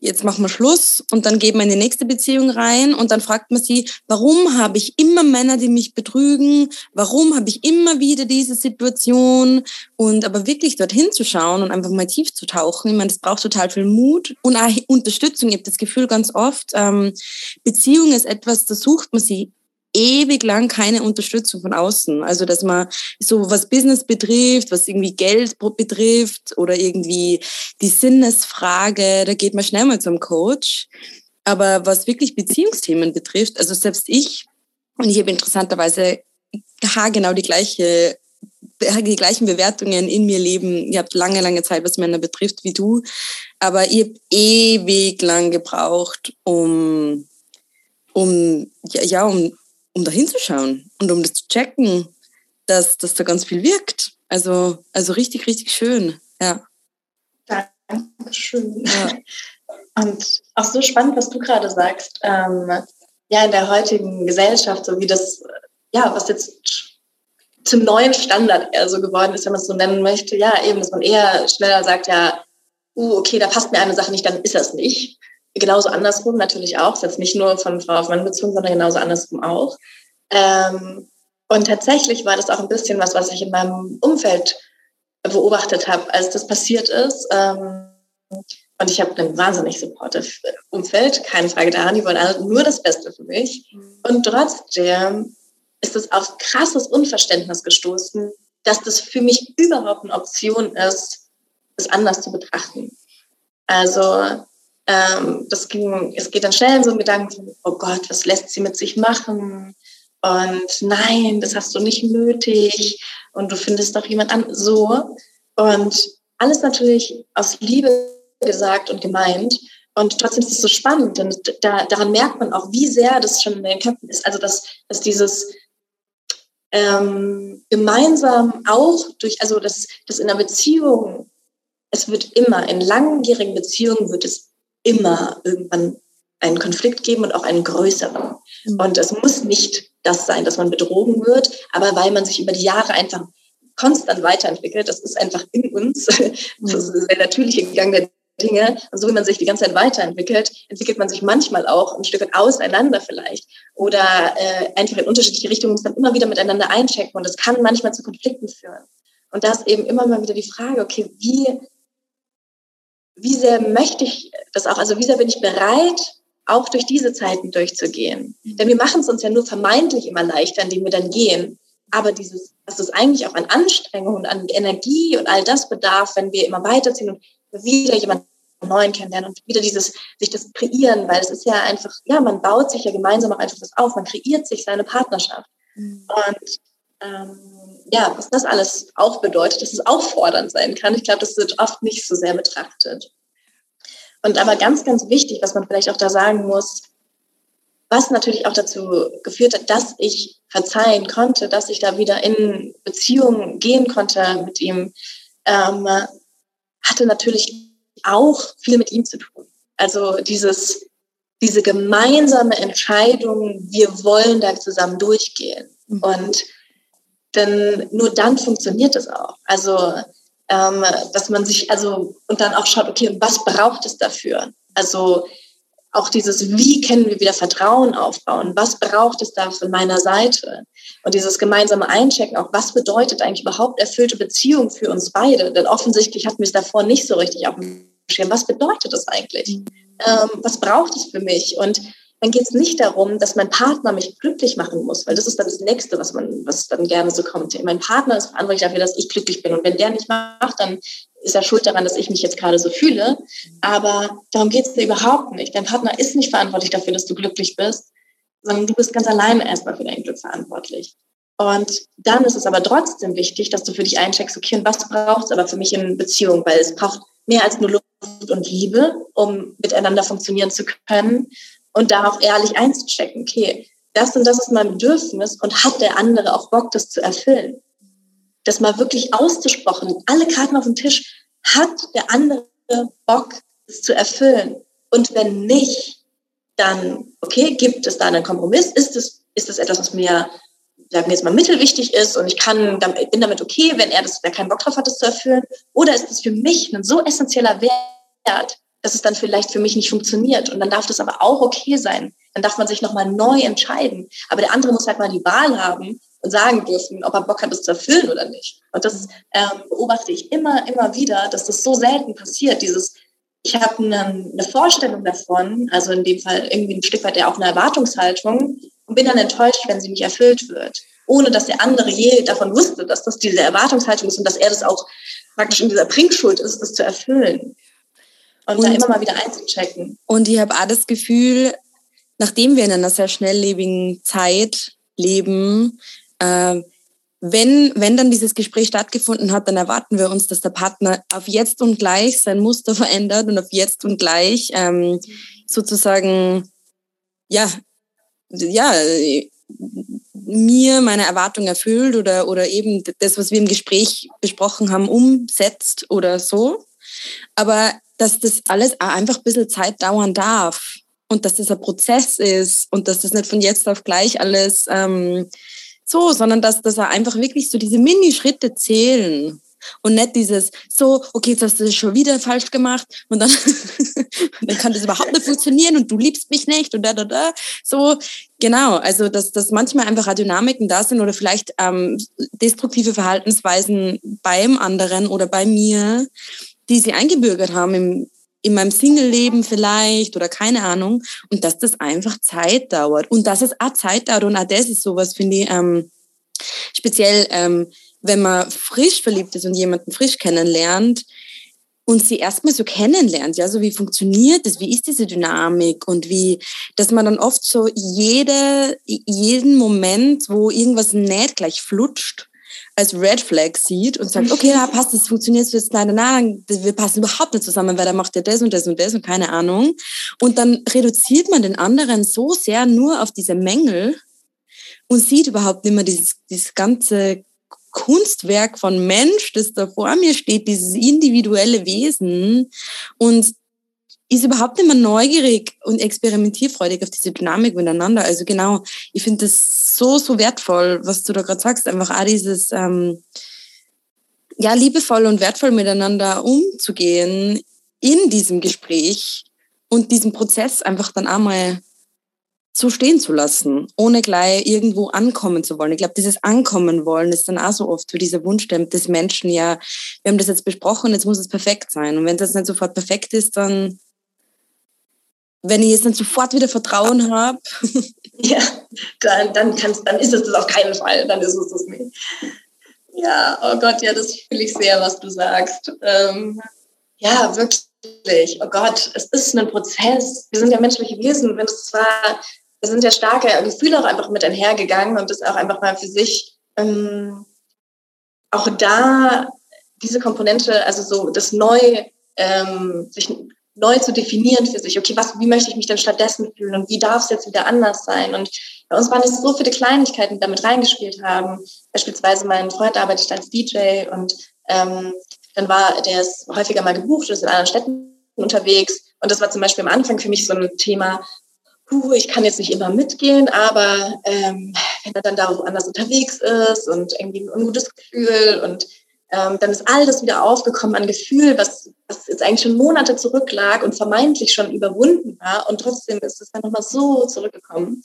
jetzt machen wir Schluss und dann geht man in die nächste Beziehung rein und dann fragt man sie, warum habe ich immer Männer, die mich betrügen? Warum habe ich immer wieder diese Situation? Und aber wirklich dorthin zu schauen und einfach mal tief zu tauchen, ich meine, das braucht total viel Mut und auch Unterstützung. Ich habe das Gefühl ganz oft, ähm, Beziehung ist etwas, da sucht man sie ewig lang keine Unterstützung von außen. Also, dass man so was Business betrifft, was irgendwie Geld betrifft oder irgendwie die Sinnesfrage, da geht man schnell mal zum Coach. Aber was wirklich Beziehungsthemen betrifft, also selbst ich, und ich habe interessanterweise genau die gleiche die gleichen Bewertungen in mir leben. Ihr habt lange, lange Zeit, was Männer betrifft, wie du. Aber ihr habt ewig lang gebraucht, um, um, ja, ja um um da hinzuschauen und um das zu checken, dass, dass da ganz viel wirkt. Also, also richtig, richtig schön. Ja. Dankeschön. Ja. Und auch so spannend, was du gerade sagst. Ähm, ja, in der heutigen Gesellschaft, so wie das, ja, was jetzt zum neuen Standard eher so geworden ist, wenn man es so nennen möchte, ja, eben, dass man eher schneller sagt, ja, uh, okay, da passt mir eine Sache nicht, dann ist das nicht genauso andersrum natürlich auch. Ist jetzt nicht nur von Frau auf Mann bezogen, sondern genauso andersrum auch. Ähm, und tatsächlich war das auch ein bisschen was, was ich in meinem Umfeld beobachtet habe, als das passiert ist. Ähm, und ich habe ein wahnsinnig supportive Umfeld, keine Frage daran. Die wollen alle nur das Beste für mich. Und trotzdem ist es auf krasses Unverständnis gestoßen, dass das für mich überhaupt eine Option ist, es anders zu betrachten. Also ähm, das ging, es geht dann schnell in so einen Gedanken, oh Gott, was lässt sie mit sich machen? Und nein, das hast du nicht nötig. Und du findest doch jemand an, so. Und alles natürlich aus Liebe gesagt und gemeint. Und trotzdem ist es so spannend, denn da, daran merkt man auch, wie sehr das schon in den Köpfen ist. Also, dass, dass dieses ähm, gemeinsam auch durch, also, dass, dass in einer Beziehung, es wird immer, in langjährigen Beziehungen wird es immer irgendwann einen Konflikt geben und auch einen größeren. Mhm. Und es muss nicht das sein, dass man betrogen wird, aber weil man sich über die Jahre einfach konstant weiterentwickelt, das ist einfach in uns, das ist der natürliche Gang der Dinge. Und so wie man sich die ganze Zeit weiterentwickelt, entwickelt man sich manchmal auch ein Stück weit auseinander vielleicht oder äh, einfach in unterschiedliche Richtungen, muss dann immer wieder miteinander einchecken und das kann manchmal zu Konflikten führen. Und da ist eben immer mal wieder die Frage, okay, wie wie sehr möchte ich das auch, also wie sehr bin ich bereit, auch durch diese Zeiten durchzugehen. Mhm. Denn wir machen es uns ja nur vermeintlich immer leichter, indem wir dann gehen. Aber dieses, was es eigentlich auch an Anstrengung und an Energie und all das bedarf, wenn wir immer weiterziehen und wieder jemanden neuen kennenlernen und wieder dieses, sich das kreieren, weil es ist ja einfach, ja, man baut sich ja gemeinsam auch einfach was auf, man kreiert sich seine Partnerschaft. Mhm. Und ähm, ja, was das alles auch bedeutet, dass es auch fordernd sein kann. Ich glaube, das wird oft nicht so sehr betrachtet. Und aber ganz, ganz wichtig, was man vielleicht auch da sagen muss, was natürlich auch dazu geführt hat, dass ich verzeihen konnte, dass ich da wieder in Beziehung gehen konnte mit ihm, ähm, hatte natürlich auch viel mit ihm zu tun. Also dieses, diese gemeinsame Entscheidung, wir wollen da zusammen durchgehen. Mhm. Und denn nur dann funktioniert es auch. Also, ähm, dass man sich, also, und dann auch schaut, okay, was braucht es dafür? Also, auch dieses, wie können wir wieder Vertrauen aufbauen? Was braucht es da von meiner Seite? Und dieses gemeinsame Einchecken, auch was bedeutet eigentlich überhaupt erfüllte Beziehung für uns beide? Denn offensichtlich hatten wir es davor nicht so richtig auf dem Schirm. Was bedeutet das eigentlich? Mhm. Ähm, was braucht es für mich? Und dann geht es nicht darum, dass mein Partner mich glücklich machen muss, weil das ist dann das Nächste, was man, was dann gerne so kommt. Mein Partner ist verantwortlich dafür, dass ich glücklich bin. Und wenn der nicht macht, dann ist er schuld daran, dass ich mich jetzt gerade so fühle. Aber darum geht es dir überhaupt nicht. Dein Partner ist nicht verantwortlich dafür, dass du glücklich bist, sondern du bist ganz alleine erstmal für dein Glück verantwortlich. Und dann ist es aber trotzdem wichtig, dass du für dich eincheckst, okay, und was braucht es aber für mich in Beziehung? Weil es braucht mehr als nur Luft und Liebe, um miteinander funktionieren zu können. Und da auch ehrlich einzuchecken, okay, das und das ist mein Bedürfnis und hat der andere auch Bock, das zu erfüllen? das mal wirklich auszusprochen, alle Karten auf dem Tisch, hat der andere Bock, es zu erfüllen? Und wenn nicht, dann, okay, gibt es da einen Kompromiss? Ist es, ist es etwas, was mir, sagen wir jetzt mal, mittelwichtig ist und ich kann, bin damit okay, wenn er das, der keinen Bock drauf hat, das zu erfüllen? Oder ist es für mich ein so essentieller Wert, dass es dann vielleicht für mich nicht funktioniert? Und dann darf das aber auch okay sein. Dann darf man sich nochmal neu entscheiden. Aber der andere muss halt mal die Wahl haben, und sagen dürfen, ob er Bock hat, das zu erfüllen oder nicht. Und das ähm, beobachte ich immer, immer wieder, dass das so selten passiert. Dieses, ich habe eine, eine Vorstellung davon, also in dem Fall irgendwie ein Stück weit ja auch eine Erwartungshaltung und bin dann enttäuscht, wenn sie nicht erfüllt wird. Ohne dass der andere je davon wusste, dass das diese Erwartungshaltung ist und dass er das auch praktisch in dieser Bringschuld ist, das zu erfüllen. Und, und da immer mal wieder einzuchecken. Und ich habe auch das Gefühl, nachdem wir in einer sehr schnelllebigen Zeit leben, äh, wenn, wenn dann dieses Gespräch stattgefunden hat, dann erwarten wir uns, dass der Partner auf jetzt und gleich sein Muster verändert und auf jetzt und gleich ähm, sozusagen, ja, ja, mir meine Erwartung erfüllt oder, oder eben das, was wir im Gespräch besprochen haben, umsetzt oder so. Aber dass das alles auch einfach ein bisschen Zeit dauern darf und dass das ein Prozess ist und dass das nicht von jetzt auf gleich alles ähm, so, sondern dass, er einfach wirklich so diese Mini-Schritte zählen. Und nicht dieses, so, okay, jetzt hast du das schon wieder falsch gemacht und dann, dann kann das überhaupt nicht funktionieren und du liebst mich nicht und da, da, da. So, genau. Also, dass, dass manchmal einfach Dynamiken da sind oder vielleicht ähm, destruktive Verhaltensweisen beim anderen oder bei mir, die sie eingebürgert haben im, in meinem Single-Leben vielleicht oder keine Ahnung. Und dass das einfach Zeit dauert. Und dass es auch Zeit dauert. Und auch das ist sowas, finde ich, ähm, speziell, ähm, wenn man frisch verliebt ist und jemanden frisch kennenlernt und sie erstmal so kennenlernt, ja, so wie funktioniert das, wie ist diese Dynamik und wie, dass man dann oft so jede, jeden Moment, wo irgendwas nicht gleich flutscht, als Red Flag sieht und sagt, okay, da passt, das funktioniert jetzt leider, nein, wir passen überhaupt nicht zusammen, weil der macht ja das und das und das und keine Ahnung. Und dann reduziert man den anderen so sehr nur auf diese Mängel und sieht überhaupt nicht mehr dieses, dieses ganze Kunstwerk von Mensch, das da vor mir steht, dieses individuelle Wesen. Und ist überhaupt nicht mehr neugierig und experimentierfreudig auf diese Dynamik miteinander. Also genau, ich finde das so, so wertvoll, was du da gerade sagst. Einfach auch dieses, ähm, ja, liebevoll und wertvoll miteinander umzugehen in diesem Gespräch und diesen Prozess einfach dann einmal so stehen zu lassen, ohne gleich irgendwo ankommen zu wollen. Ich glaube, dieses Ankommen wollen ist dann auch so oft für dieser Wunsch des Menschen, ja, wir haben das jetzt besprochen, jetzt muss es perfekt sein. Und wenn das nicht sofort perfekt ist, dann wenn ich jetzt dann sofort wieder Vertrauen habe. ja, dann, dann, kannst, dann ist es das auf keinen Fall, dann ist es das nicht. Ja, oh Gott, ja, das fühle ich sehr, was du sagst. Ähm, ja, wirklich. Oh Gott, es ist ein Prozess. Wir sind ja menschliche Wesen. Wenn es zwar, wir sind ja starke Gefühle auch einfach mit einhergegangen und das auch einfach mal für sich ähm, auch da diese Komponente, also so das neu ähm, sich neu zu definieren für sich. Okay, was, wie möchte ich mich denn stattdessen fühlen und wie darf es jetzt wieder anders sein? Und bei uns waren es so viele Kleinigkeiten, die damit reingespielt haben. Beispielsweise mein Freund arbeitet als DJ und ähm, dann war der ist häufiger mal gebucht, ist in anderen Städten unterwegs. Und das war zum Beispiel am Anfang für mich so ein Thema, puh, ich kann jetzt nicht immer mitgehen, aber ähm, wenn er dann da woanders unterwegs ist und irgendwie ein ungutes Gefühl und ähm, dann ist all das wieder aufgekommen an Gefühl, was, was jetzt eigentlich schon Monate zurücklag und vermeintlich schon überwunden war. Und trotzdem ist es dann nochmal so zurückgekommen.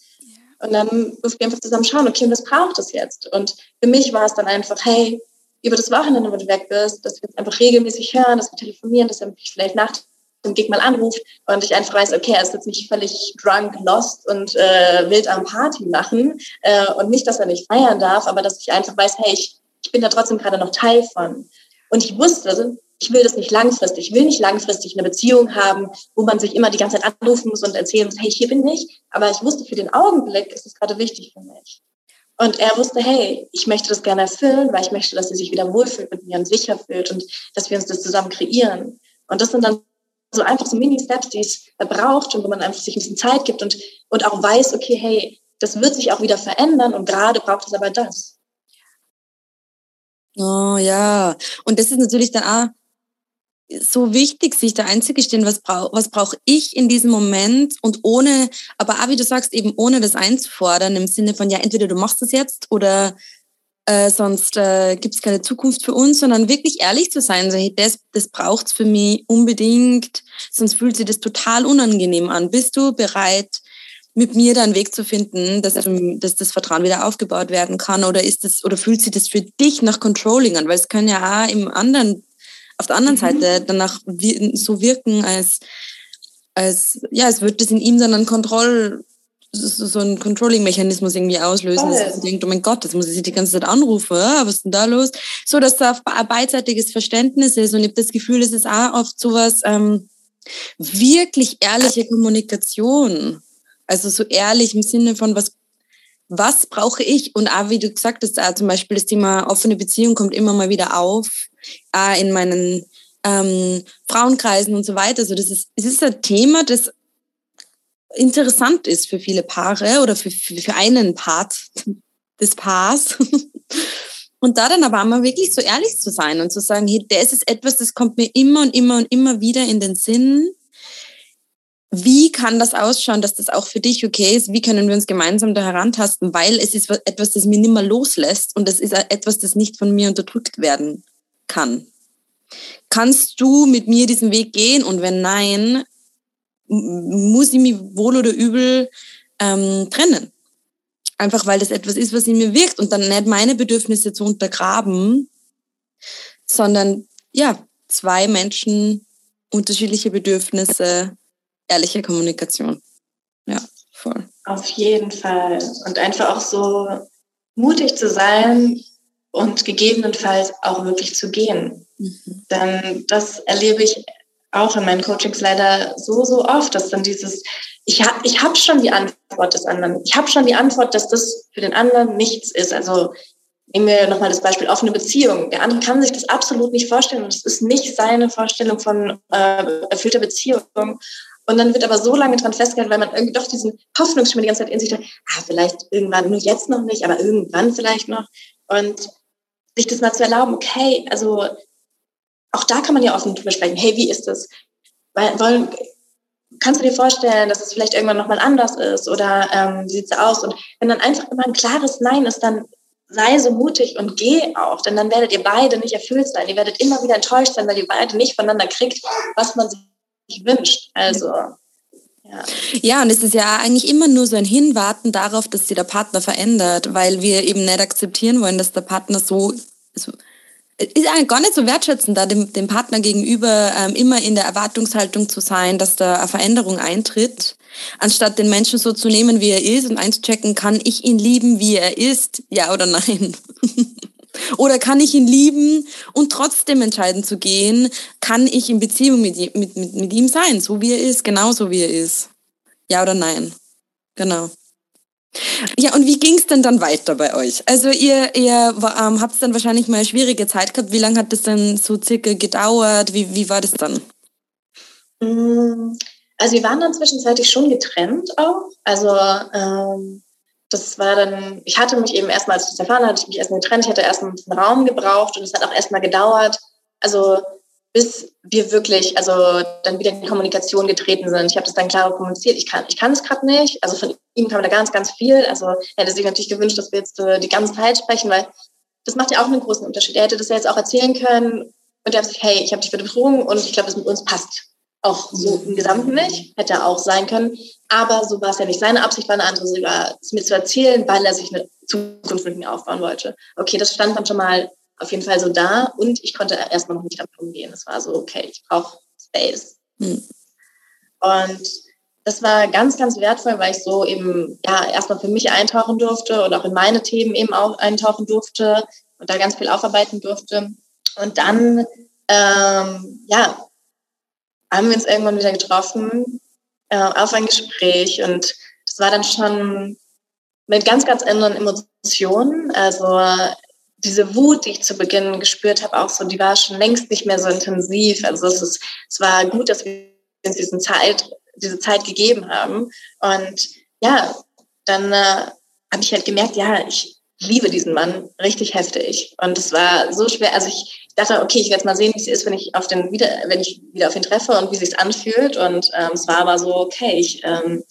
Und dann mussten wir einfach zusammen schauen, okay, und was braucht es jetzt? Und für mich war es dann einfach, hey, über das Wochenende, wo du weg bist, dass wir uns einfach regelmäßig hören, dass wir telefonieren, dass er mich vielleicht nach dem Gig mal anruft und ich einfach weiß, okay, er ist jetzt nicht völlig drunk, lost und äh, wild am Party machen äh, und nicht, dass er nicht feiern darf, aber dass ich einfach weiß, hey, ich, ich bin da trotzdem gerade noch Teil von. Und ich wusste, ich will das nicht langfristig. Ich will nicht langfristig eine Beziehung haben, wo man sich immer die ganze Zeit anrufen muss und erzählen muss, hey, hier bin ich. Aber ich wusste, für den Augenblick ist es gerade wichtig für mich. Und er wusste, hey, ich möchte das gerne erfüllen, weil ich möchte, dass sie sich wieder wohlfühlt mit mir und sicher fühlt und dass wir uns das zusammen kreieren. Und das sind dann so einfach so Mini-Steps, die es braucht und wo man einfach sich ein bisschen Zeit gibt und, und auch weiß, okay, hey, das wird sich auch wieder verändern und gerade braucht es aber das. Oh ja, und das ist natürlich dann auch so wichtig, sich da einzugestehen, was brauche was brauch ich in diesem Moment und ohne, aber auch wie du sagst, eben ohne das einzufordern, im Sinne von, ja, entweder du machst das jetzt oder äh, sonst äh, gibt es keine Zukunft für uns, sondern wirklich ehrlich zu sein, so, hey, das, das braucht's für mich unbedingt, sonst fühlt sich das total unangenehm an. Bist du bereit, mit mir da einen Weg zu finden, dass, dass das Vertrauen wieder aufgebaut werden kann? Oder ist das, oder fühlt sich das für dich nach Controlling an? Weil es kann ja auch im anderen auf der anderen mhm. Seite danach so wirken, als, als, ja, es wird das in ihm dann ein Kontroll, so ein Controlling-Mechanismus irgendwie auslösen, dass er denkt, oh mein Gott, jetzt muss ich sie die ganze Zeit anrufen, was ist denn da los? So, dass da ein beidseitiges Verständnis ist und ich habe das Gefühl, es ist auch oft sowas, ähm, wirklich ehrliche Kommunikation. Also so ehrlich im Sinne von, was, was brauche ich? Und auch, wie du gesagt hast, auch zum Beispiel das Thema offene Beziehung kommt immer mal wieder auf äh, in meinen ähm, Frauenkreisen und so weiter. Also das ist, es ist ein Thema, das interessant ist für viele Paare oder für, für, für einen Part des Paars. Und da dann aber einmal wirklich so ehrlich zu sein und zu sagen, hey, das ist etwas, das kommt mir immer und immer und immer wieder in den Sinn. Wie kann das ausschauen, dass das auch für dich okay ist? Wie können wir uns gemeinsam da herantasten? Weil es ist etwas, das mir nimmer loslässt und es ist etwas, das nicht von mir unterdrückt werden kann. Kannst du mit mir diesen Weg gehen? Und wenn nein, muss ich mich wohl oder übel ähm, trennen. Einfach weil das etwas ist, was in mir wirkt und dann nicht meine Bedürfnisse zu untergraben, sondern ja, zwei Menschen, unterschiedliche Bedürfnisse, ehrliche Kommunikation. Ja, voll. Auf jeden Fall. Und einfach auch so mutig zu sein, und gegebenenfalls auch wirklich zu gehen. Mhm. Denn das erlebe ich auch in meinen Coachings leider so, so oft, dass dann dieses, ich habe ich hab schon die Antwort des anderen. Ich habe schon die Antwort, dass das für den anderen nichts ist. Also nehmen wir nochmal das Beispiel offene Beziehung. Der andere kann sich das absolut nicht vorstellen und es ist nicht seine Vorstellung von äh, erfüllter Beziehung. Und dann wird aber so lange dran festgehalten, weil man irgendwie doch diesen Hoffnungsschimmer die ganze Zeit in sich hat, ah, vielleicht irgendwann, nur jetzt noch nicht, aber irgendwann vielleicht noch. Und sich das mal zu erlauben, okay, also auch da kann man ja offen drüber sprechen, hey, wie ist das? Weil, wollen, kannst du dir vorstellen, dass es vielleicht irgendwann nochmal anders ist oder ähm, wie sieht es aus? Und wenn dann einfach immer ein klares Nein ist, dann sei so mutig und geh auch, denn dann werdet ihr beide nicht erfüllt sein. Ihr werdet immer wieder enttäuscht sein, weil ihr beide nicht voneinander kriegt, was man wünscht. Also ja. ja, und es ist ja eigentlich immer nur so ein Hinwarten darauf, dass sich der Partner verändert, weil wir eben nicht akzeptieren wollen, dass der Partner so, so ist eigentlich gar nicht so wertschätzend, da dem, dem Partner gegenüber ähm, immer in der Erwartungshaltung zu sein, dass da eine Veränderung eintritt, anstatt den Menschen so zu nehmen, wie er ist und einzuchecken, kann ich ihn lieben, wie er ist, ja oder nein. Oder kann ich ihn lieben und trotzdem entscheiden zu gehen, kann ich in Beziehung mit, mit, mit, mit ihm sein, so wie er ist, genauso wie er ist. Ja oder nein? Genau. Ja, und wie ging es denn dann weiter bei euch? Also ihr, ihr ähm, habt dann wahrscheinlich mal eine schwierige Zeit gehabt. Wie lange hat das dann so circa gedauert? Wie, wie war das dann? Mm, also wir waren dann zwischenzeitlich schon getrennt auch. Also ähm, das war dann, ich hatte mich eben erstmal, als ich das erfahren hatte, ich mich erstmal getrennt, ich hatte erstmal einen Raum gebraucht und es hat auch erstmal gedauert, also bis wir wirklich, also dann wieder in Kommunikation getreten sind. Ich habe das dann klar kommuniziert, ich kann, ich kann es gerade nicht. Also von ihm kam da ganz, ganz viel. Also er hätte sich natürlich gewünscht, dass wir jetzt äh, die ganze Zeit sprechen, weil das macht ja auch einen großen Unterschied. Er hätte das ja jetzt auch erzählen können und er hat sich, hey, ich habe dich betrogen und ich glaube, das mit uns passt. Auch so im Gesamten nicht, hätte auch sein können. Aber so war es ja nicht. Seine Absicht war eine andere, sie war es mir zu erzählen, weil er sich eine Zukunft mit mir aufbauen wollte. Okay, das stand dann schon mal auf jeden Fall so da und ich konnte erstmal noch nicht damit umgehen. Es war so, okay, ich brauche Space. Hm. Und das war ganz, ganz wertvoll, weil ich so eben ja erstmal für mich eintauchen durfte und auch in meine Themen eben auch eintauchen durfte und da ganz viel aufarbeiten durfte. Und dann ähm, ja, haben wir uns irgendwann wieder getroffen äh, auf ein Gespräch und das war dann schon mit ganz, ganz anderen Emotionen. Also diese Wut, die ich zu Beginn gespürt habe, auch so, die war schon längst nicht mehr so intensiv. Also es, ist, es war gut, dass wir uns diesen Zeit, diese Zeit gegeben haben. Und ja, dann äh, habe ich halt gemerkt, ja, ich liebe diesen Mann richtig heftig. Und es war so schwer. Also ich dachte, okay, ich werde jetzt mal sehen, wie es ist, wenn ich auf den wieder, wenn ich wieder auf ihn treffe und wie es sich anfühlt. Und ähm, es war aber so, okay, ich, ähm,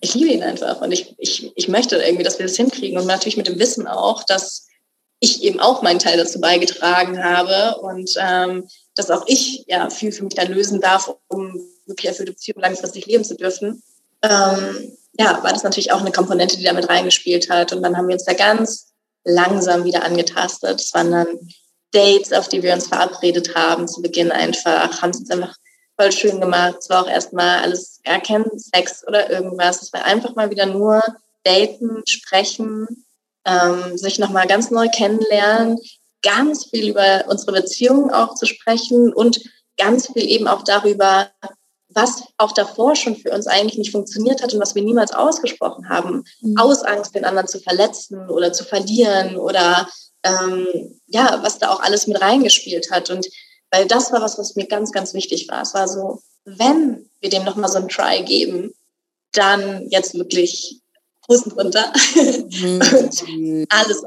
ich liebe ihn einfach und ich, ich, ich möchte irgendwie, dass wir das hinkriegen. Und natürlich mit dem Wissen auch, dass ich eben auch meinen Teil dazu beigetragen habe und ähm, dass auch ich ja viel für mich da lösen darf, um wirklich erfüllte Beziehungen langfristig leben zu dürfen. Ähm, ja, war das natürlich auch eine Komponente, die damit reingespielt hat. Und dann haben wir uns da ganz langsam wieder angetastet. Es waren dann Dates, auf die wir uns verabredet haben, zu Beginn einfach, haben es uns einfach voll schön gemacht. Es war auch erstmal alles gar kein Sex oder irgendwas. Es war einfach mal wieder nur daten, sprechen, ähm, sich nochmal ganz neu kennenlernen, ganz viel über unsere Beziehungen auch zu sprechen und ganz viel eben auch darüber, was auch davor schon für uns eigentlich nicht funktioniert hat und was wir niemals ausgesprochen haben, mhm. aus Angst, den anderen zu verletzen oder zu verlieren oder ähm, ja, was da auch alles mit reingespielt hat. Und weil das war was, was mir ganz, ganz wichtig war. Es war so, wenn wir dem nochmal so ein Try geben, dann jetzt wirklich Hosen runter mhm. und alles,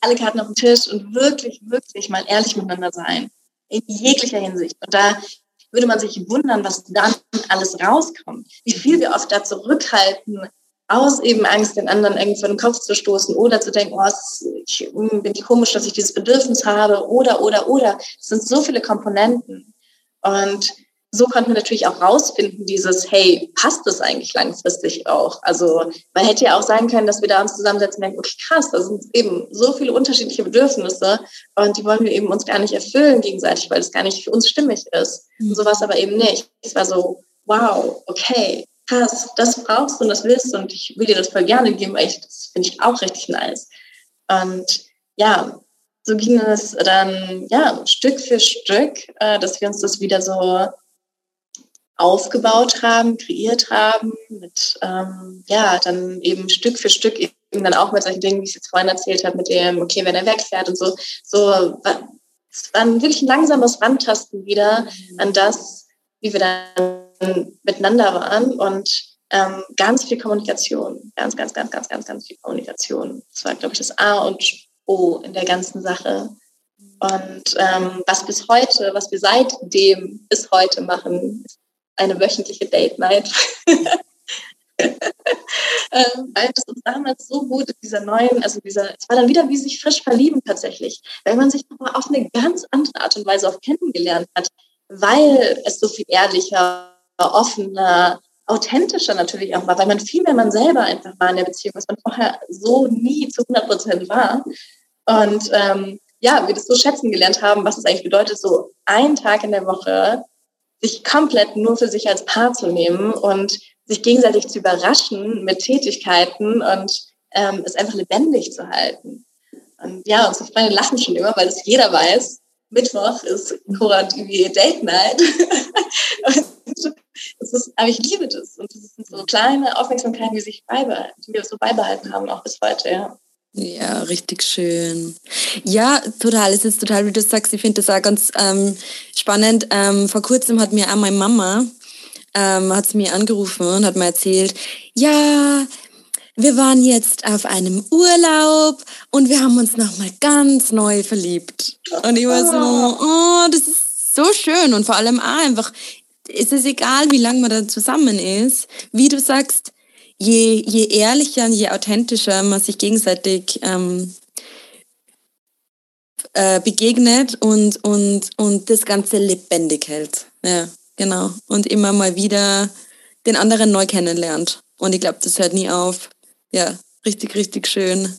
alle Karten auf den Tisch und wirklich, wirklich mal ehrlich miteinander sein. In jeglicher Hinsicht. Und da würde man sich wundern, was dann alles rauskommt. Wie viel wir oft da zurückhalten, aus eben Angst, den anderen irgendwie vor den Kopf zu stoßen oder zu denken, oh, ich, bin ich komisch, dass ich dieses Bedürfnis habe oder, oder, oder. Es sind so viele Komponenten. Und so konnten wir natürlich auch rausfinden, dieses, hey, passt das eigentlich langfristig auch? Also man hätte ja auch sagen können, dass wir da uns zusammensetzen und denken, okay, krass, da sind eben so viele unterschiedliche Bedürfnisse und die wollen wir eben uns gar nicht erfüllen gegenseitig, weil es gar nicht für uns stimmig ist. Und so war es aber eben nicht. Es war so, wow, okay, krass, das brauchst du und das willst du und ich will dir das voll gerne geben, weil ich, das finde ich auch richtig nice. Und ja, so ging es dann ja Stück für Stück, äh, dass wir uns das wieder so aufgebaut haben, kreiert haben, mit ähm, ja dann eben Stück für Stück eben dann auch mit solchen Dingen, wie ich es jetzt vorhin erzählt habe, mit dem okay, wenn er wegfährt und so, so es war wirklich ein langsames Rantasten wieder an das, wie wir dann miteinander waren und ähm, ganz viel Kommunikation, ganz, ganz, ganz, ganz, ganz, ganz viel Kommunikation. Das war, glaube ich, das A und O in der ganzen Sache. Und ähm, was bis heute, was wir seitdem bis heute machen, ist eine wöchentliche Date Night. ähm, weil es uns damals so gut in dieser neuen, also dieser, es war dann wieder wie sich frisch verlieben tatsächlich, weil man sich nochmal auf eine ganz andere Art und Weise auch kennengelernt hat, weil es so viel ehrlicher offener, authentischer natürlich auch war, weil man viel mehr man selber einfach war in der Beziehung, was man vorher so nie zu 100 Prozent war. Und ähm, ja, wir das so schätzen gelernt haben, was es eigentlich bedeutet, so einen Tag in der Woche sich komplett nur für sich als Paar zu nehmen und sich gegenseitig zu überraschen mit Tätigkeiten und ähm, es einfach lebendig zu halten. Und ja, unsere Freunde lachen schon immer, weil es jeder weiß. Mittwoch ist Cora TV Date Night. das ist, aber ich liebe das. Und das sind so kleine Aufmerksamkeiten, die sich beibehalten, die wir so beibehalten haben, auch bis heute, ja. Ja, richtig schön. Ja, total. Es ist total, wie du sagst, ich finde das auch ganz ähm, spannend. Ähm, vor kurzem hat mir auch meine Mama ähm, hat mir angerufen und hat mir erzählt, ja, wir waren jetzt auf einem Urlaub und wir haben uns nochmal ganz neu verliebt. Und ich war so, oh, das ist so schön und vor allem auch einfach, ist es egal, wie lange man da zusammen ist, wie du sagst, je, je ehrlicher und je authentischer man sich gegenseitig ähm, äh, begegnet und, und, und das Ganze lebendig hält. Ja, genau. Und immer mal wieder den anderen neu kennenlernt. Und ich glaube, das hört nie auf. Ja, richtig, richtig schön.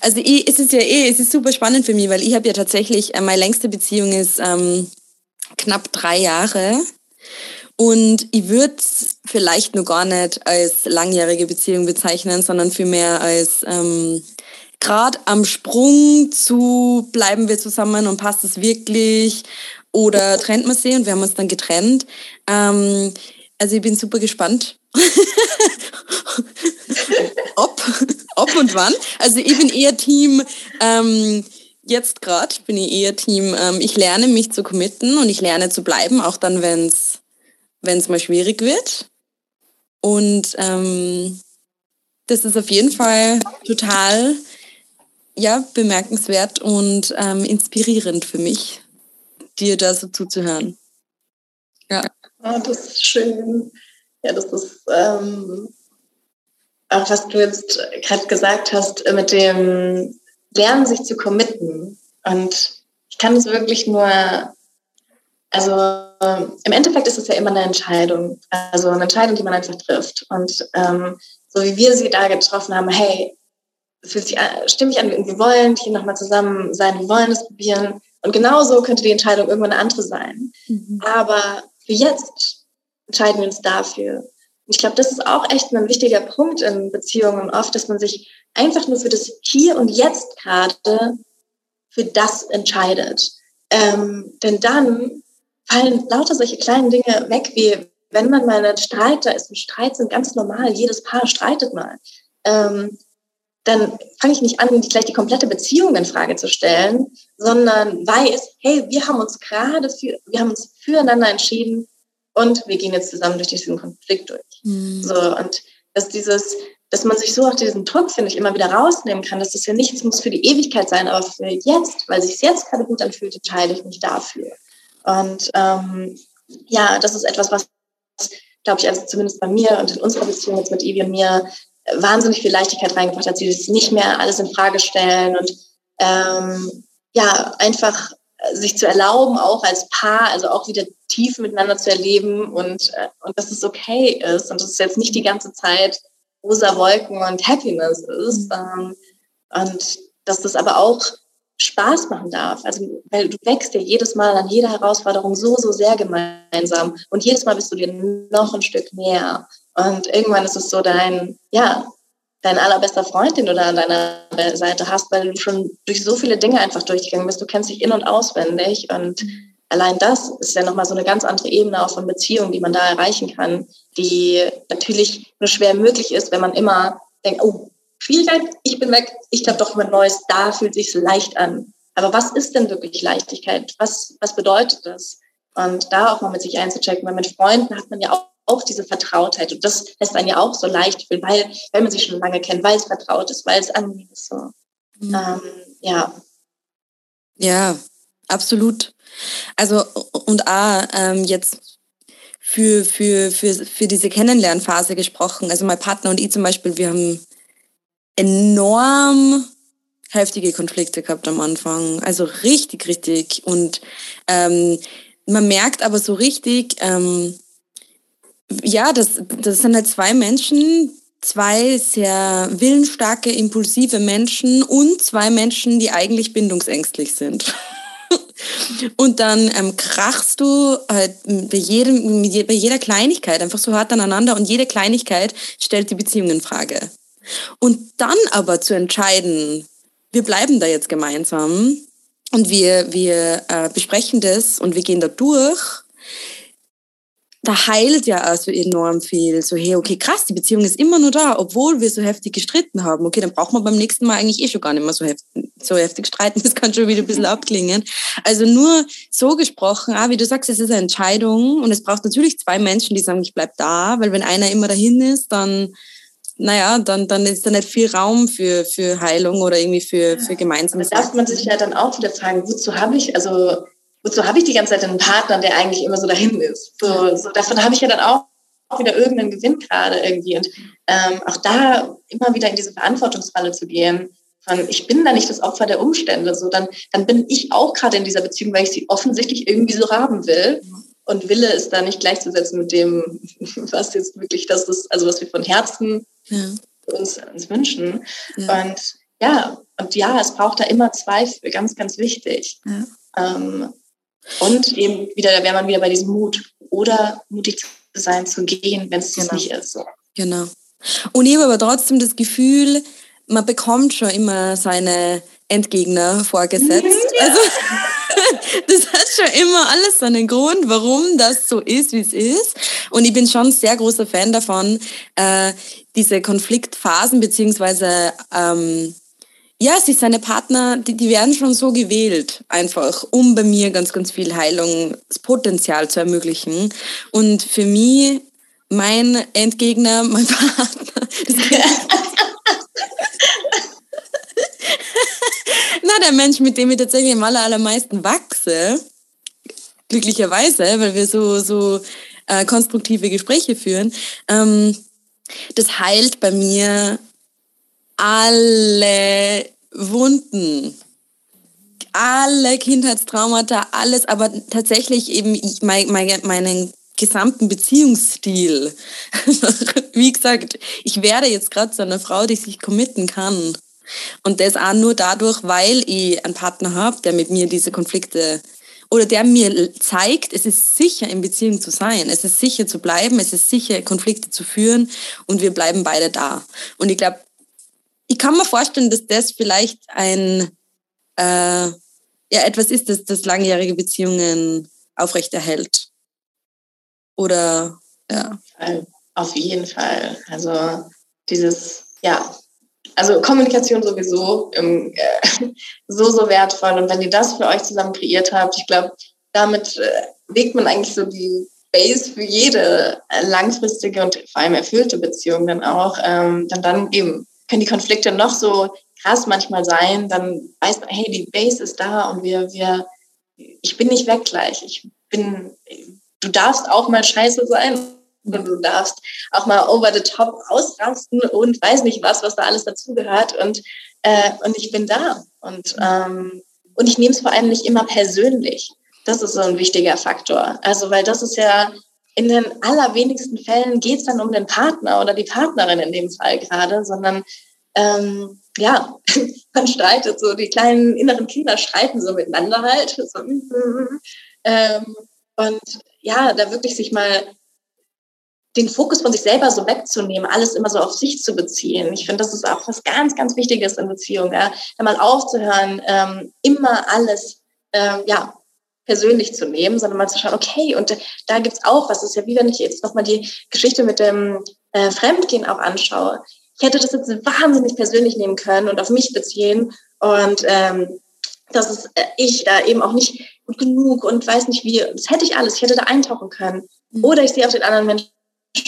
Also ich, es ist ja eh, es ist super spannend für mich, weil ich habe ja tatsächlich, äh, meine längste Beziehung ist ähm, knapp drei Jahre. Und ich würde es vielleicht nur gar nicht als langjährige Beziehung bezeichnen, sondern vielmehr als ähm, gerade am Sprung zu bleiben wir zusammen und passt es wirklich oder trennt man sie und wir haben uns dann getrennt. Ähm, also ich bin super gespannt. ob, ob und wann. Also ich bin eher Team, ähm, jetzt gerade bin ich eher Team, ähm, ich lerne mich zu committen und ich lerne zu bleiben, auch dann, wenn es wenn es mal schwierig wird. Und ähm, das ist auf jeden Fall total ja, bemerkenswert und ähm, inspirierend für mich, dir da so zuzuhören. Ja. Oh, das ist schön. Ja, das ist ähm, auch, was du jetzt gerade gesagt hast, äh, mit dem Lernen, sich zu committen. Und ich kann es wirklich nur also im Endeffekt ist es ja immer eine Entscheidung, also eine Entscheidung, die man einfach trifft. Und ähm, so wie wir sie da getroffen haben, hey, es fühlt sich stimmig an, wir wollen hier nochmal zusammen sein, wir wollen es probieren. Und genauso könnte die Entscheidung irgendwann eine andere sein. Mhm. Aber für jetzt entscheiden wir uns dafür. Und ich glaube, das ist auch echt ein wichtiger Punkt in Beziehungen oft, dass man sich einfach nur für das Hier und Jetzt gerade für das entscheidet. Ähm, denn dann fallen lauter solche kleinen Dinge weg, wie wenn man mal einen Streit, da ist ein Streit, sind ganz normal, jedes Paar streitet mal. Ähm, dann fange ich nicht an, gleich die komplette Beziehung in Frage zu stellen, sondern weiß, hey, wir haben uns gerade für, wir haben uns füreinander entschieden und wir gehen jetzt zusammen durch diesen Konflikt durch. Mhm. So, und dass dieses, dass man sich so auch diesen Druck, finde ich, immer wieder rausnehmen kann, dass das ja nichts muss für die Ewigkeit sein, aber für jetzt, weil sich jetzt gerade gut anfühlt, entscheide ich mich dafür. Und ähm, ja, das ist etwas, was, glaube ich, also zumindest bei mir und in unserer Beziehung jetzt mit Evi und mir wahnsinnig viel Leichtigkeit reingebracht hat. Sie das nicht mehr alles in Frage stellen und ähm, ja, einfach sich zu erlauben, auch als Paar, also auch wieder tief miteinander zu erleben und, äh, und dass es okay ist und dass es jetzt nicht die ganze Zeit rosa Wolken und Happiness ist. Mhm. Ähm, und dass das aber auch Spaß machen darf. Also, weil du wächst ja jedes Mal an jeder Herausforderung so, so sehr gemeinsam. Und jedes Mal bist du dir noch ein Stück näher. Und irgendwann ist es so dein, ja, dein allerbester Freund, den du da an deiner Seite hast, weil du schon durch so viele Dinge einfach durchgegangen bist. Du kennst dich in- und auswendig. Und allein das ist ja nochmal so eine ganz andere Ebene auch von Beziehungen, die man da erreichen kann, die natürlich nur schwer möglich ist, wenn man immer denkt, oh, Schwierigkeit, ich bin weg, ich glaube doch jemand Neues, da fühlt sich leicht an. Aber was ist denn wirklich Leichtigkeit? Was, was bedeutet das? Und da auch mal mit sich einzuchecken, weil mit Freunden hat man ja auch, auch diese Vertrautheit und das lässt einen ja auch so leicht fühlen, weil, weil man sich schon lange kennt, weil es vertraut ist, weil es angenehm ist. So. Mhm. Ähm, ja. Ja, absolut. Also und auch ähm, jetzt für, für, für, für diese Kennenlernphase gesprochen. Also mein Partner und ich zum Beispiel, wir haben enorm heftige Konflikte gehabt am Anfang. Also richtig, richtig. Und ähm, man merkt aber so richtig, ähm, ja, das, das sind halt zwei Menschen, zwei sehr willensstarke, impulsive Menschen und zwei Menschen, die eigentlich bindungsängstlich sind. und dann ähm, krachst du halt bei, jedem, bei jeder Kleinigkeit einfach so hart aneinander und jede Kleinigkeit stellt die Beziehung in Frage. Und dann aber zu entscheiden, wir bleiben da jetzt gemeinsam und wir, wir äh, besprechen das und wir gehen da durch, da heilt ja auch so enorm viel. So, hey, okay, krass, die Beziehung ist immer nur da, obwohl wir so heftig gestritten haben. Okay, dann braucht man beim nächsten Mal eigentlich eh schon gar nicht mehr so heftig, so heftig streiten. Das kann schon wieder ein bisschen abklingen. Also nur so gesprochen, ah, wie du sagst, es ist eine Entscheidung und es braucht natürlich zwei Menschen, die sagen, ich bleib da, weil wenn einer immer dahin ist, dann naja, dann, dann ist da nicht viel Raum für, für Heilung oder irgendwie für, für gemeinsames. Da darf man sich ja dann auch wieder fragen, wozu habe ich, also wozu habe ich die ganze Zeit einen Partner, der eigentlich immer so dahin ist? So, so davon habe ich ja dann auch wieder irgendeinen Gewinn gerade irgendwie. Und ähm, auch da immer wieder in diese Verantwortungsfalle zu gehen, von, ich bin da nicht das Opfer der Umstände, so dann, dann bin ich auch gerade in dieser Beziehung, weil ich sie offensichtlich irgendwie so haben will. Und Wille ist da nicht gleichzusetzen mit dem, was jetzt wirklich das ist, also was wir von Herzen ja. uns, uns wünschen. Ja. Und ja, und ja, es braucht da immer Zweifel, ganz, ganz wichtig. Ja. Ähm, und eben wieder, da wäre man wieder bei diesem Mut oder mutig zu sein, zu gehen, wenn es genau. nicht ist. Genau. Und ich habe aber trotzdem das Gefühl, man bekommt schon immer seine Endgegner vorgesetzt. Ja. Also das hat schon immer alles seinen Grund, warum das so ist, wie es ist. Und ich bin schon ein sehr großer Fan davon, äh, diese Konfliktphasen beziehungsweise ähm, ja, sich seine Partner, die, die werden schon so gewählt, einfach, um bei mir ganz, ganz viel Heilungspotenzial zu ermöglichen. Und für mich, mein Endgegner, mein Partner, Na, der Mensch, mit dem ich tatsächlich am aller, allermeisten wachse, glücklicherweise, weil wir so, so äh, konstruktive Gespräche führen, ähm, das heilt bei mir alle Wunden, alle Kindheitstraumata, alles, aber tatsächlich eben ich, mein, mein, meinen gesamten Beziehungsstil. Wie gesagt, ich werde jetzt gerade zu einer Frau, die sich committen kann. Und das auch nur dadurch, weil ich einen Partner habe, der mit mir diese Konflikte oder der mir zeigt, es ist sicher in Beziehung zu sein, es ist sicher zu bleiben, es ist sicher Konflikte zu führen und wir bleiben beide da. Und ich glaube, ich kann mir vorstellen, dass das vielleicht ein äh, ja etwas ist, das, das langjährige Beziehungen aufrechterhält. Oder ja. Auf jeden Fall. Also dieses, ja, also Kommunikation sowieso ähm, äh, so, so wertvoll. Und wenn ihr das für euch zusammen kreiert habt, ich glaube, damit äh, legt man eigentlich so die Base für jede äh, langfristige und vor allem erfüllte Beziehung dann auch. Ähm, dann, dann eben können die Konflikte noch so krass manchmal sein, dann weiß man, hey, die Base ist da und wir, wir, ich bin nicht weg gleich. Ich bin, du darfst auch mal scheiße sein und du darfst auch mal over the top ausrasten und weiß nicht was, was da alles dazugehört. Und, äh, und ich bin da. Und, ähm, und ich nehme es vor allem nicht immer persönlich. Das ist so ein wichtiger Faktor. Also, weil das ist ja in den allerwenigsten Fällen geht es dann um den Partner oder die Partnerin in dem Fall gerade, sondern ähm, ja, man streitet so, die kleinen inneren Kinder streiten so miteinander halt. So, ähm, und ja, da wirklich sich mal den Fokus von sich selber so wegzunehmen, alles immer so auf sich zu beziehen. Ich finde, das ist auch was ganz, ganz Wichtiges in Beziehungen, ja? da mal aufzuhören, ähm, immer alles ähm, ja, persönlich zu nehmen, sondern mal zu schauen, okay, und da gibt's auch was. Das ist ja wie wenn ich jetzt nochmal die Geschichte mit dem äh, Fremdgehen auch anschaue. Ich hätte das jetzt wahnsinnig persönlich nehmen können und auf mich beziehen und ähm, dass es, äh, ich da eben auch nicht gut genug und weiß nicht wie. Das hätte ich alles. Ich hätte da eintauchen können. Mhm. Oder ich sehe auf den anderen Menschen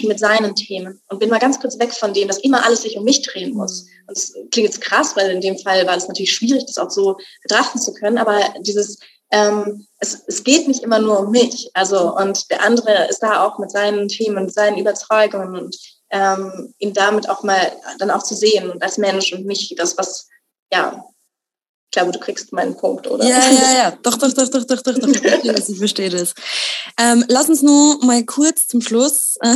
mit seinen Themen und bin mal ganz kurz weg von dem, dass immer alles sich um mich drehen muss. Und das klingt jetzt krass, weil in dem Fall war es natürlich schwierig, das auch so betrachten zu können, aber dieses, ähm, es, es geht nicht immer nur um mich. Also, und der andere ist da auch mit seinen Themen seinen Überzeugungen und ähm, ihn damit auch mal dann auch zu sehen und als Mensch und nicht das, was, ja, ich glaube, du kriegst meinen Punkt, oder? Ja, ja, ja. Doch, doch, doch, doch, doch, doch, doch. Ich verstehe das. Ich verstehe das. Ähm, lass uns nur mal kurz zum Schluss äh,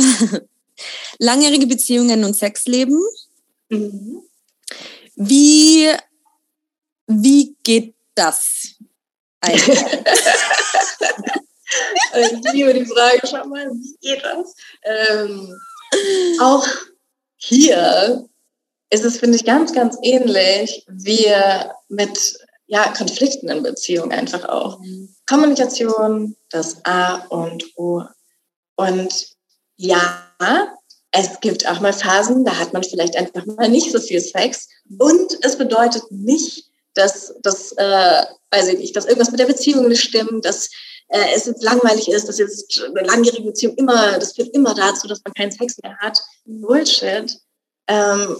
langjährige Beziehungen und Sexleben. Mhm. Wie, wie geht das eigentlich? ich liebe die Frage schon mal, wie geht das? Ähm, auch hier ist es, finde ich, ganz, ganz ähnlich wie mit ja, Konflikten in Beziehungen einfach auch. Mhm. Kommunikation, das A und O. Und ja, es gibt auch mal Phasen, da hat man vielleicht einfach mal nicht so viel Sex. Und es bedeutet nicht, dass, dass, äh, weiß ich nicht, dass irgendwas mit der Beziehung nicht stimmt, dass äh, es jetzt langweilig ist, dass jetzt eine langjährige Beziehung immer, das führt immer dazu, dass man keinen Sex mehr hat. Bullshit. Ähm,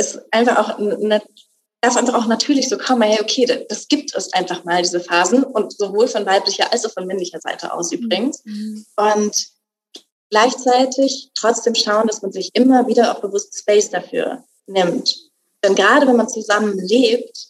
es ist einfach auch eine, darf einfach auch natürlich so kommen, hey, okay, das, das gibt es einfach mal, diese Phasen, und sowohl von weiblicher als auch von männlicher Seite aus übrigens. Mhm. Und gleichzeitig trotzdem schauen, dass man sich immer wieder auch bewusst Space dafür nimmt. Denn gerade wenn man zusammen lebt,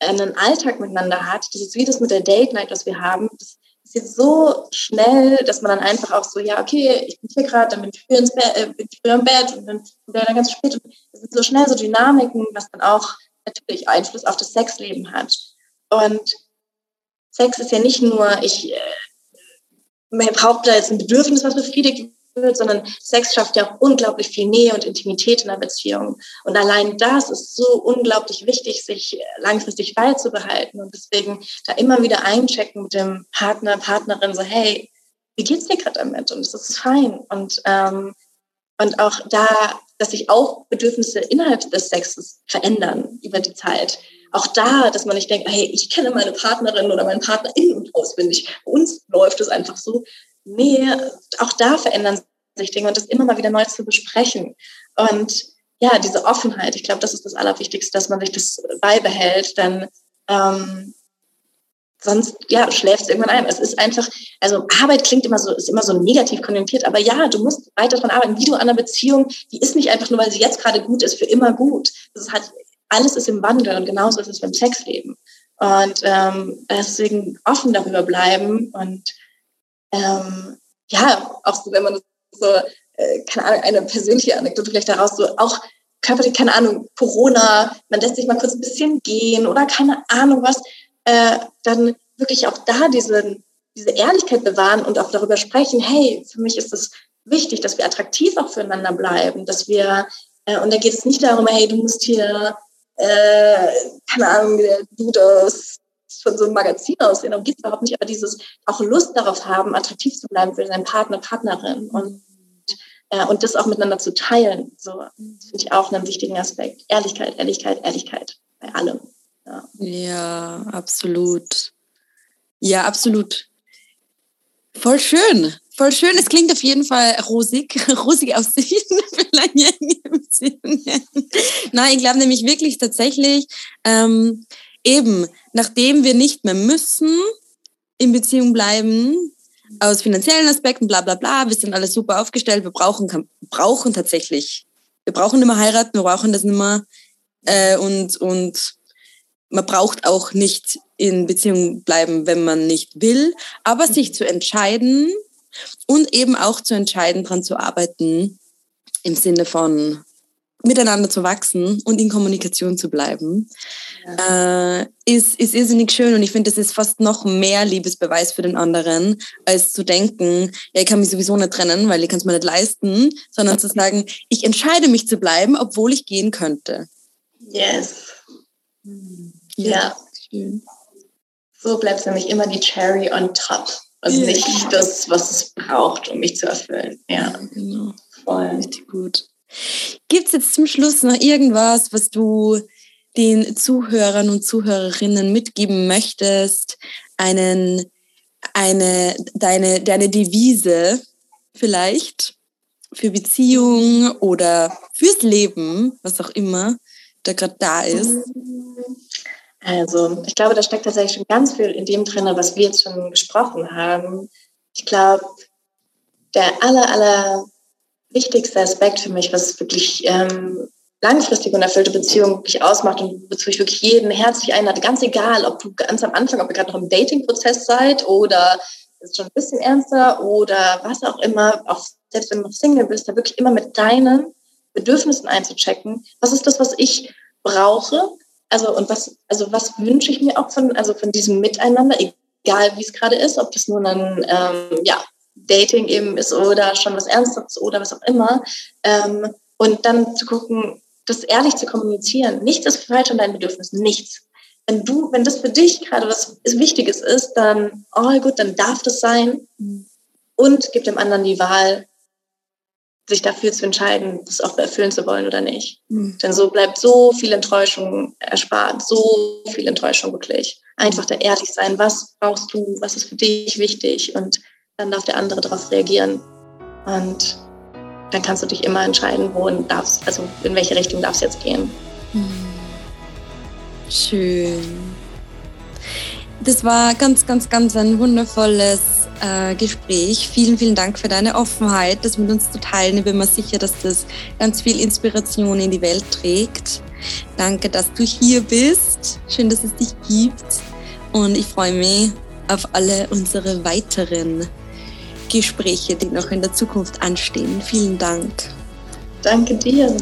einen Alltag miteinander hat, das ist wie das mit der Date Night, was wir haben, das passiert so schnell, dass man dann einfach auch so, ja, okay, ich bin hier gerade, dann bin ich früher, ins äh, bin ich früher im Bett und dann er dann ganz spät. Und es sind so schnell so Dynamiken, was dann auch natürlich Einfluss auf das Sexleben hat. Und Sex ist ja nicht nur, ich, äh, man braucht da jetzt ein Bedürfnis, was befriedigt wird, sondern Sex schafft ja auch unglaublich viel Nähe und Intimität in der Beziehung. Und allein das ist so unglaublich wichtig, sich langfristig beizubehalten. Und deswegen da immer wieder einchecken mit dem Partner, Partnerin, so, hey, wie geht's dir gerade damit? Und es ist fein. Und, ähm, und auch da, dass sich auch Bedürfnisse innerhalb des Sexes verändern über die Zeit. Auch da, dass man nicht denkt, hey, ich kenne meine Partnerin oder meinen Partner in- und auswendig. Bei uns läuft es einfach so, nee, auch da verändern sich Dinge und das immer mal wieder neu zu besprechen. Und ja, diese Offenheit, ich glaube, das ist das Allerwichtigste, dass man sich das beibehält, denn ähm, sonst ja, schläft es irgendwann ein. Es ist einfach, also Arbeit klingt immer so, ist immer so negativ konjunktiert, aber ja, du musst weiter daran arbeiten, wie du an einer Beziehung, die ist nicht einfach nur, weil sie jetzt gerade gut ist, für immer gut. Das hat, alles ist im Wandel und genauso ist es beim Sexleben. Und ähm, deswegen offen darüber bleiben und ähm, ja, auch so, wenn man so, äh, keine Ahnung, eine persönliche Anekdote vielleicht daraus, so auch körperlich, keine Ahnung, Corona, man lässt sich mal kurz ein bisschen gehen oder keine Ahnung was, äh, dann wirklich auch da diese, diese Ehrlichkeit bewahren und auch darüber sprechen, hey, für mich ist es wichtig, dass wir attraktiv auch füreinander bleiben, dass wir, äh, und da geht es nicht darum, hey, du musst hier, äh, keine Ahnung, der Dude aus von so einem Magazin aussehen, darum geht es überhaupt nicht, aber dieses auch Lust darauf haben, attraktiv zu bleiben für seinen Partner, Partnerin und, äh, und das auch miteinander zu teilen. So finde ich auch einen wichtigen Aspekt. Ehrlichkeit, Ehrlichkeit, Ehrlichkeit bei allem. Ja, ja absolut. Ja, absolut. Voll schön. Voll schön. Es klingt auf jeden Fall rosig. Rosig aussehen. Nein, ich glaube nämlich wirklich tatsächlich, ähm, eben, nachdem wir nicht mehr müssen in Beziehung bleiben, aus finanziellen Aspekten, bla bla bla, wir sind alles super aufgestellt, wir brauchen, brauchen tatsächlich, wir brauchen nicht mehr heiraten, wir brauchen das nicht mehr äh, und, und man braucht auch nicht in Beziehung bleiben, wenn man nicht will, aber sich zu entscheiden und eben auch zu entscheiden, daran zu arbeiten, im Sinne von miteinander zu wachsen und in Kommunikation zu bleiben, ja. äh, ist, ist irrsinnig schön. Und ich finde, das ist fast noch mehr Liebesbeweis für den anderen, als zu denken, ja, ich kann mich sowieso nicht trennen, weil ich kann es mir nicht leisten, sondern zu sagen, ich entscheide mich zu bleiben, obwohl ich gehen könnte. Yes. Ja. ja. Schön. So bleibt nämlich immer die Cherry on top und ja. nicht das, was es braucht, um mich zu erfüllen. Ja, ja genau. Voll. Richtig gut. Gibt es jetzt zum Schluss noch irgendwas, was du den Zuhörern und Zuhörerinnen mitgeben möchtest? Einen, eine, deine, deine Devise vielleicht für Beziehungen oder fürs Leben, was auch immer da gerade da ist? Also, ich glaube, da steckt tatsächlich schon ganz viel in dem drin, was wir jetzt schon gesprochen haben. Ich glaube, der aller, aller wichtigste Aspekt für mich, was wirklich ähm, langfristige und erfüllte Beziehung wirklich ausmacht und wozu ich wirklich jeden herzlich einlade, ganz egal, ob du ganz am Anfang, ob ihr gerade noch im Dating-Prozess seid oder ist schon ein bisschen ernster oder was auch immer, auch selbst wenn du noch Single bist, da wirklich immer mit deinen Bedürfnissen einzuchecken. Was ist das, was ich brauche? Also und was, also was wünsche ich mir auch von, also von diesem Miteinander, egal wie es gerade ist, ob das nur ein ähm, ja, Dating eben ist oder schon was Ernstes oder was auch immer. Ähm, und dann zu gucken, das ehrlich zu kommunizieren. Nichts ist falsch an deinen Bedürfnissen, nichts. Wenn du, wenn das für dich gerade was Wichtiges ist, dann, oh gut, dann darf das sein. Und gib dem anderen die Wahl, sich dafür zu entscheiden, das auch erfüllen zu wollen oder nicht. Mhm. Denn so bleibt so viel Enttäuschung erspart, so viel Enttäuschung wirklich. Einfach da ehrlich sein, was brauchst du, was ist für dich wichtig und dann darf der andere darauf reagieren. Und dann kannst du dich immer entscheiden, wohin darfst, also in welche Richtung darf es jetzt gehen. Schön. Das war ganz, ganz, ganz ein wundervolles äh, Gespräch. Vielen, vielen Dank für deine Offenheit, das mit uns zu teilen. Ich bin mir sicher, dass das ganz viel Inspiration in die Welt trägt. Danke, dass du hier bist. Schön, dass es dich gibt. Und ich freue mich auf alle unsere weiteren Gespräche, die noch in der Zukunft anstehen. Vielen Dank. Danke dir.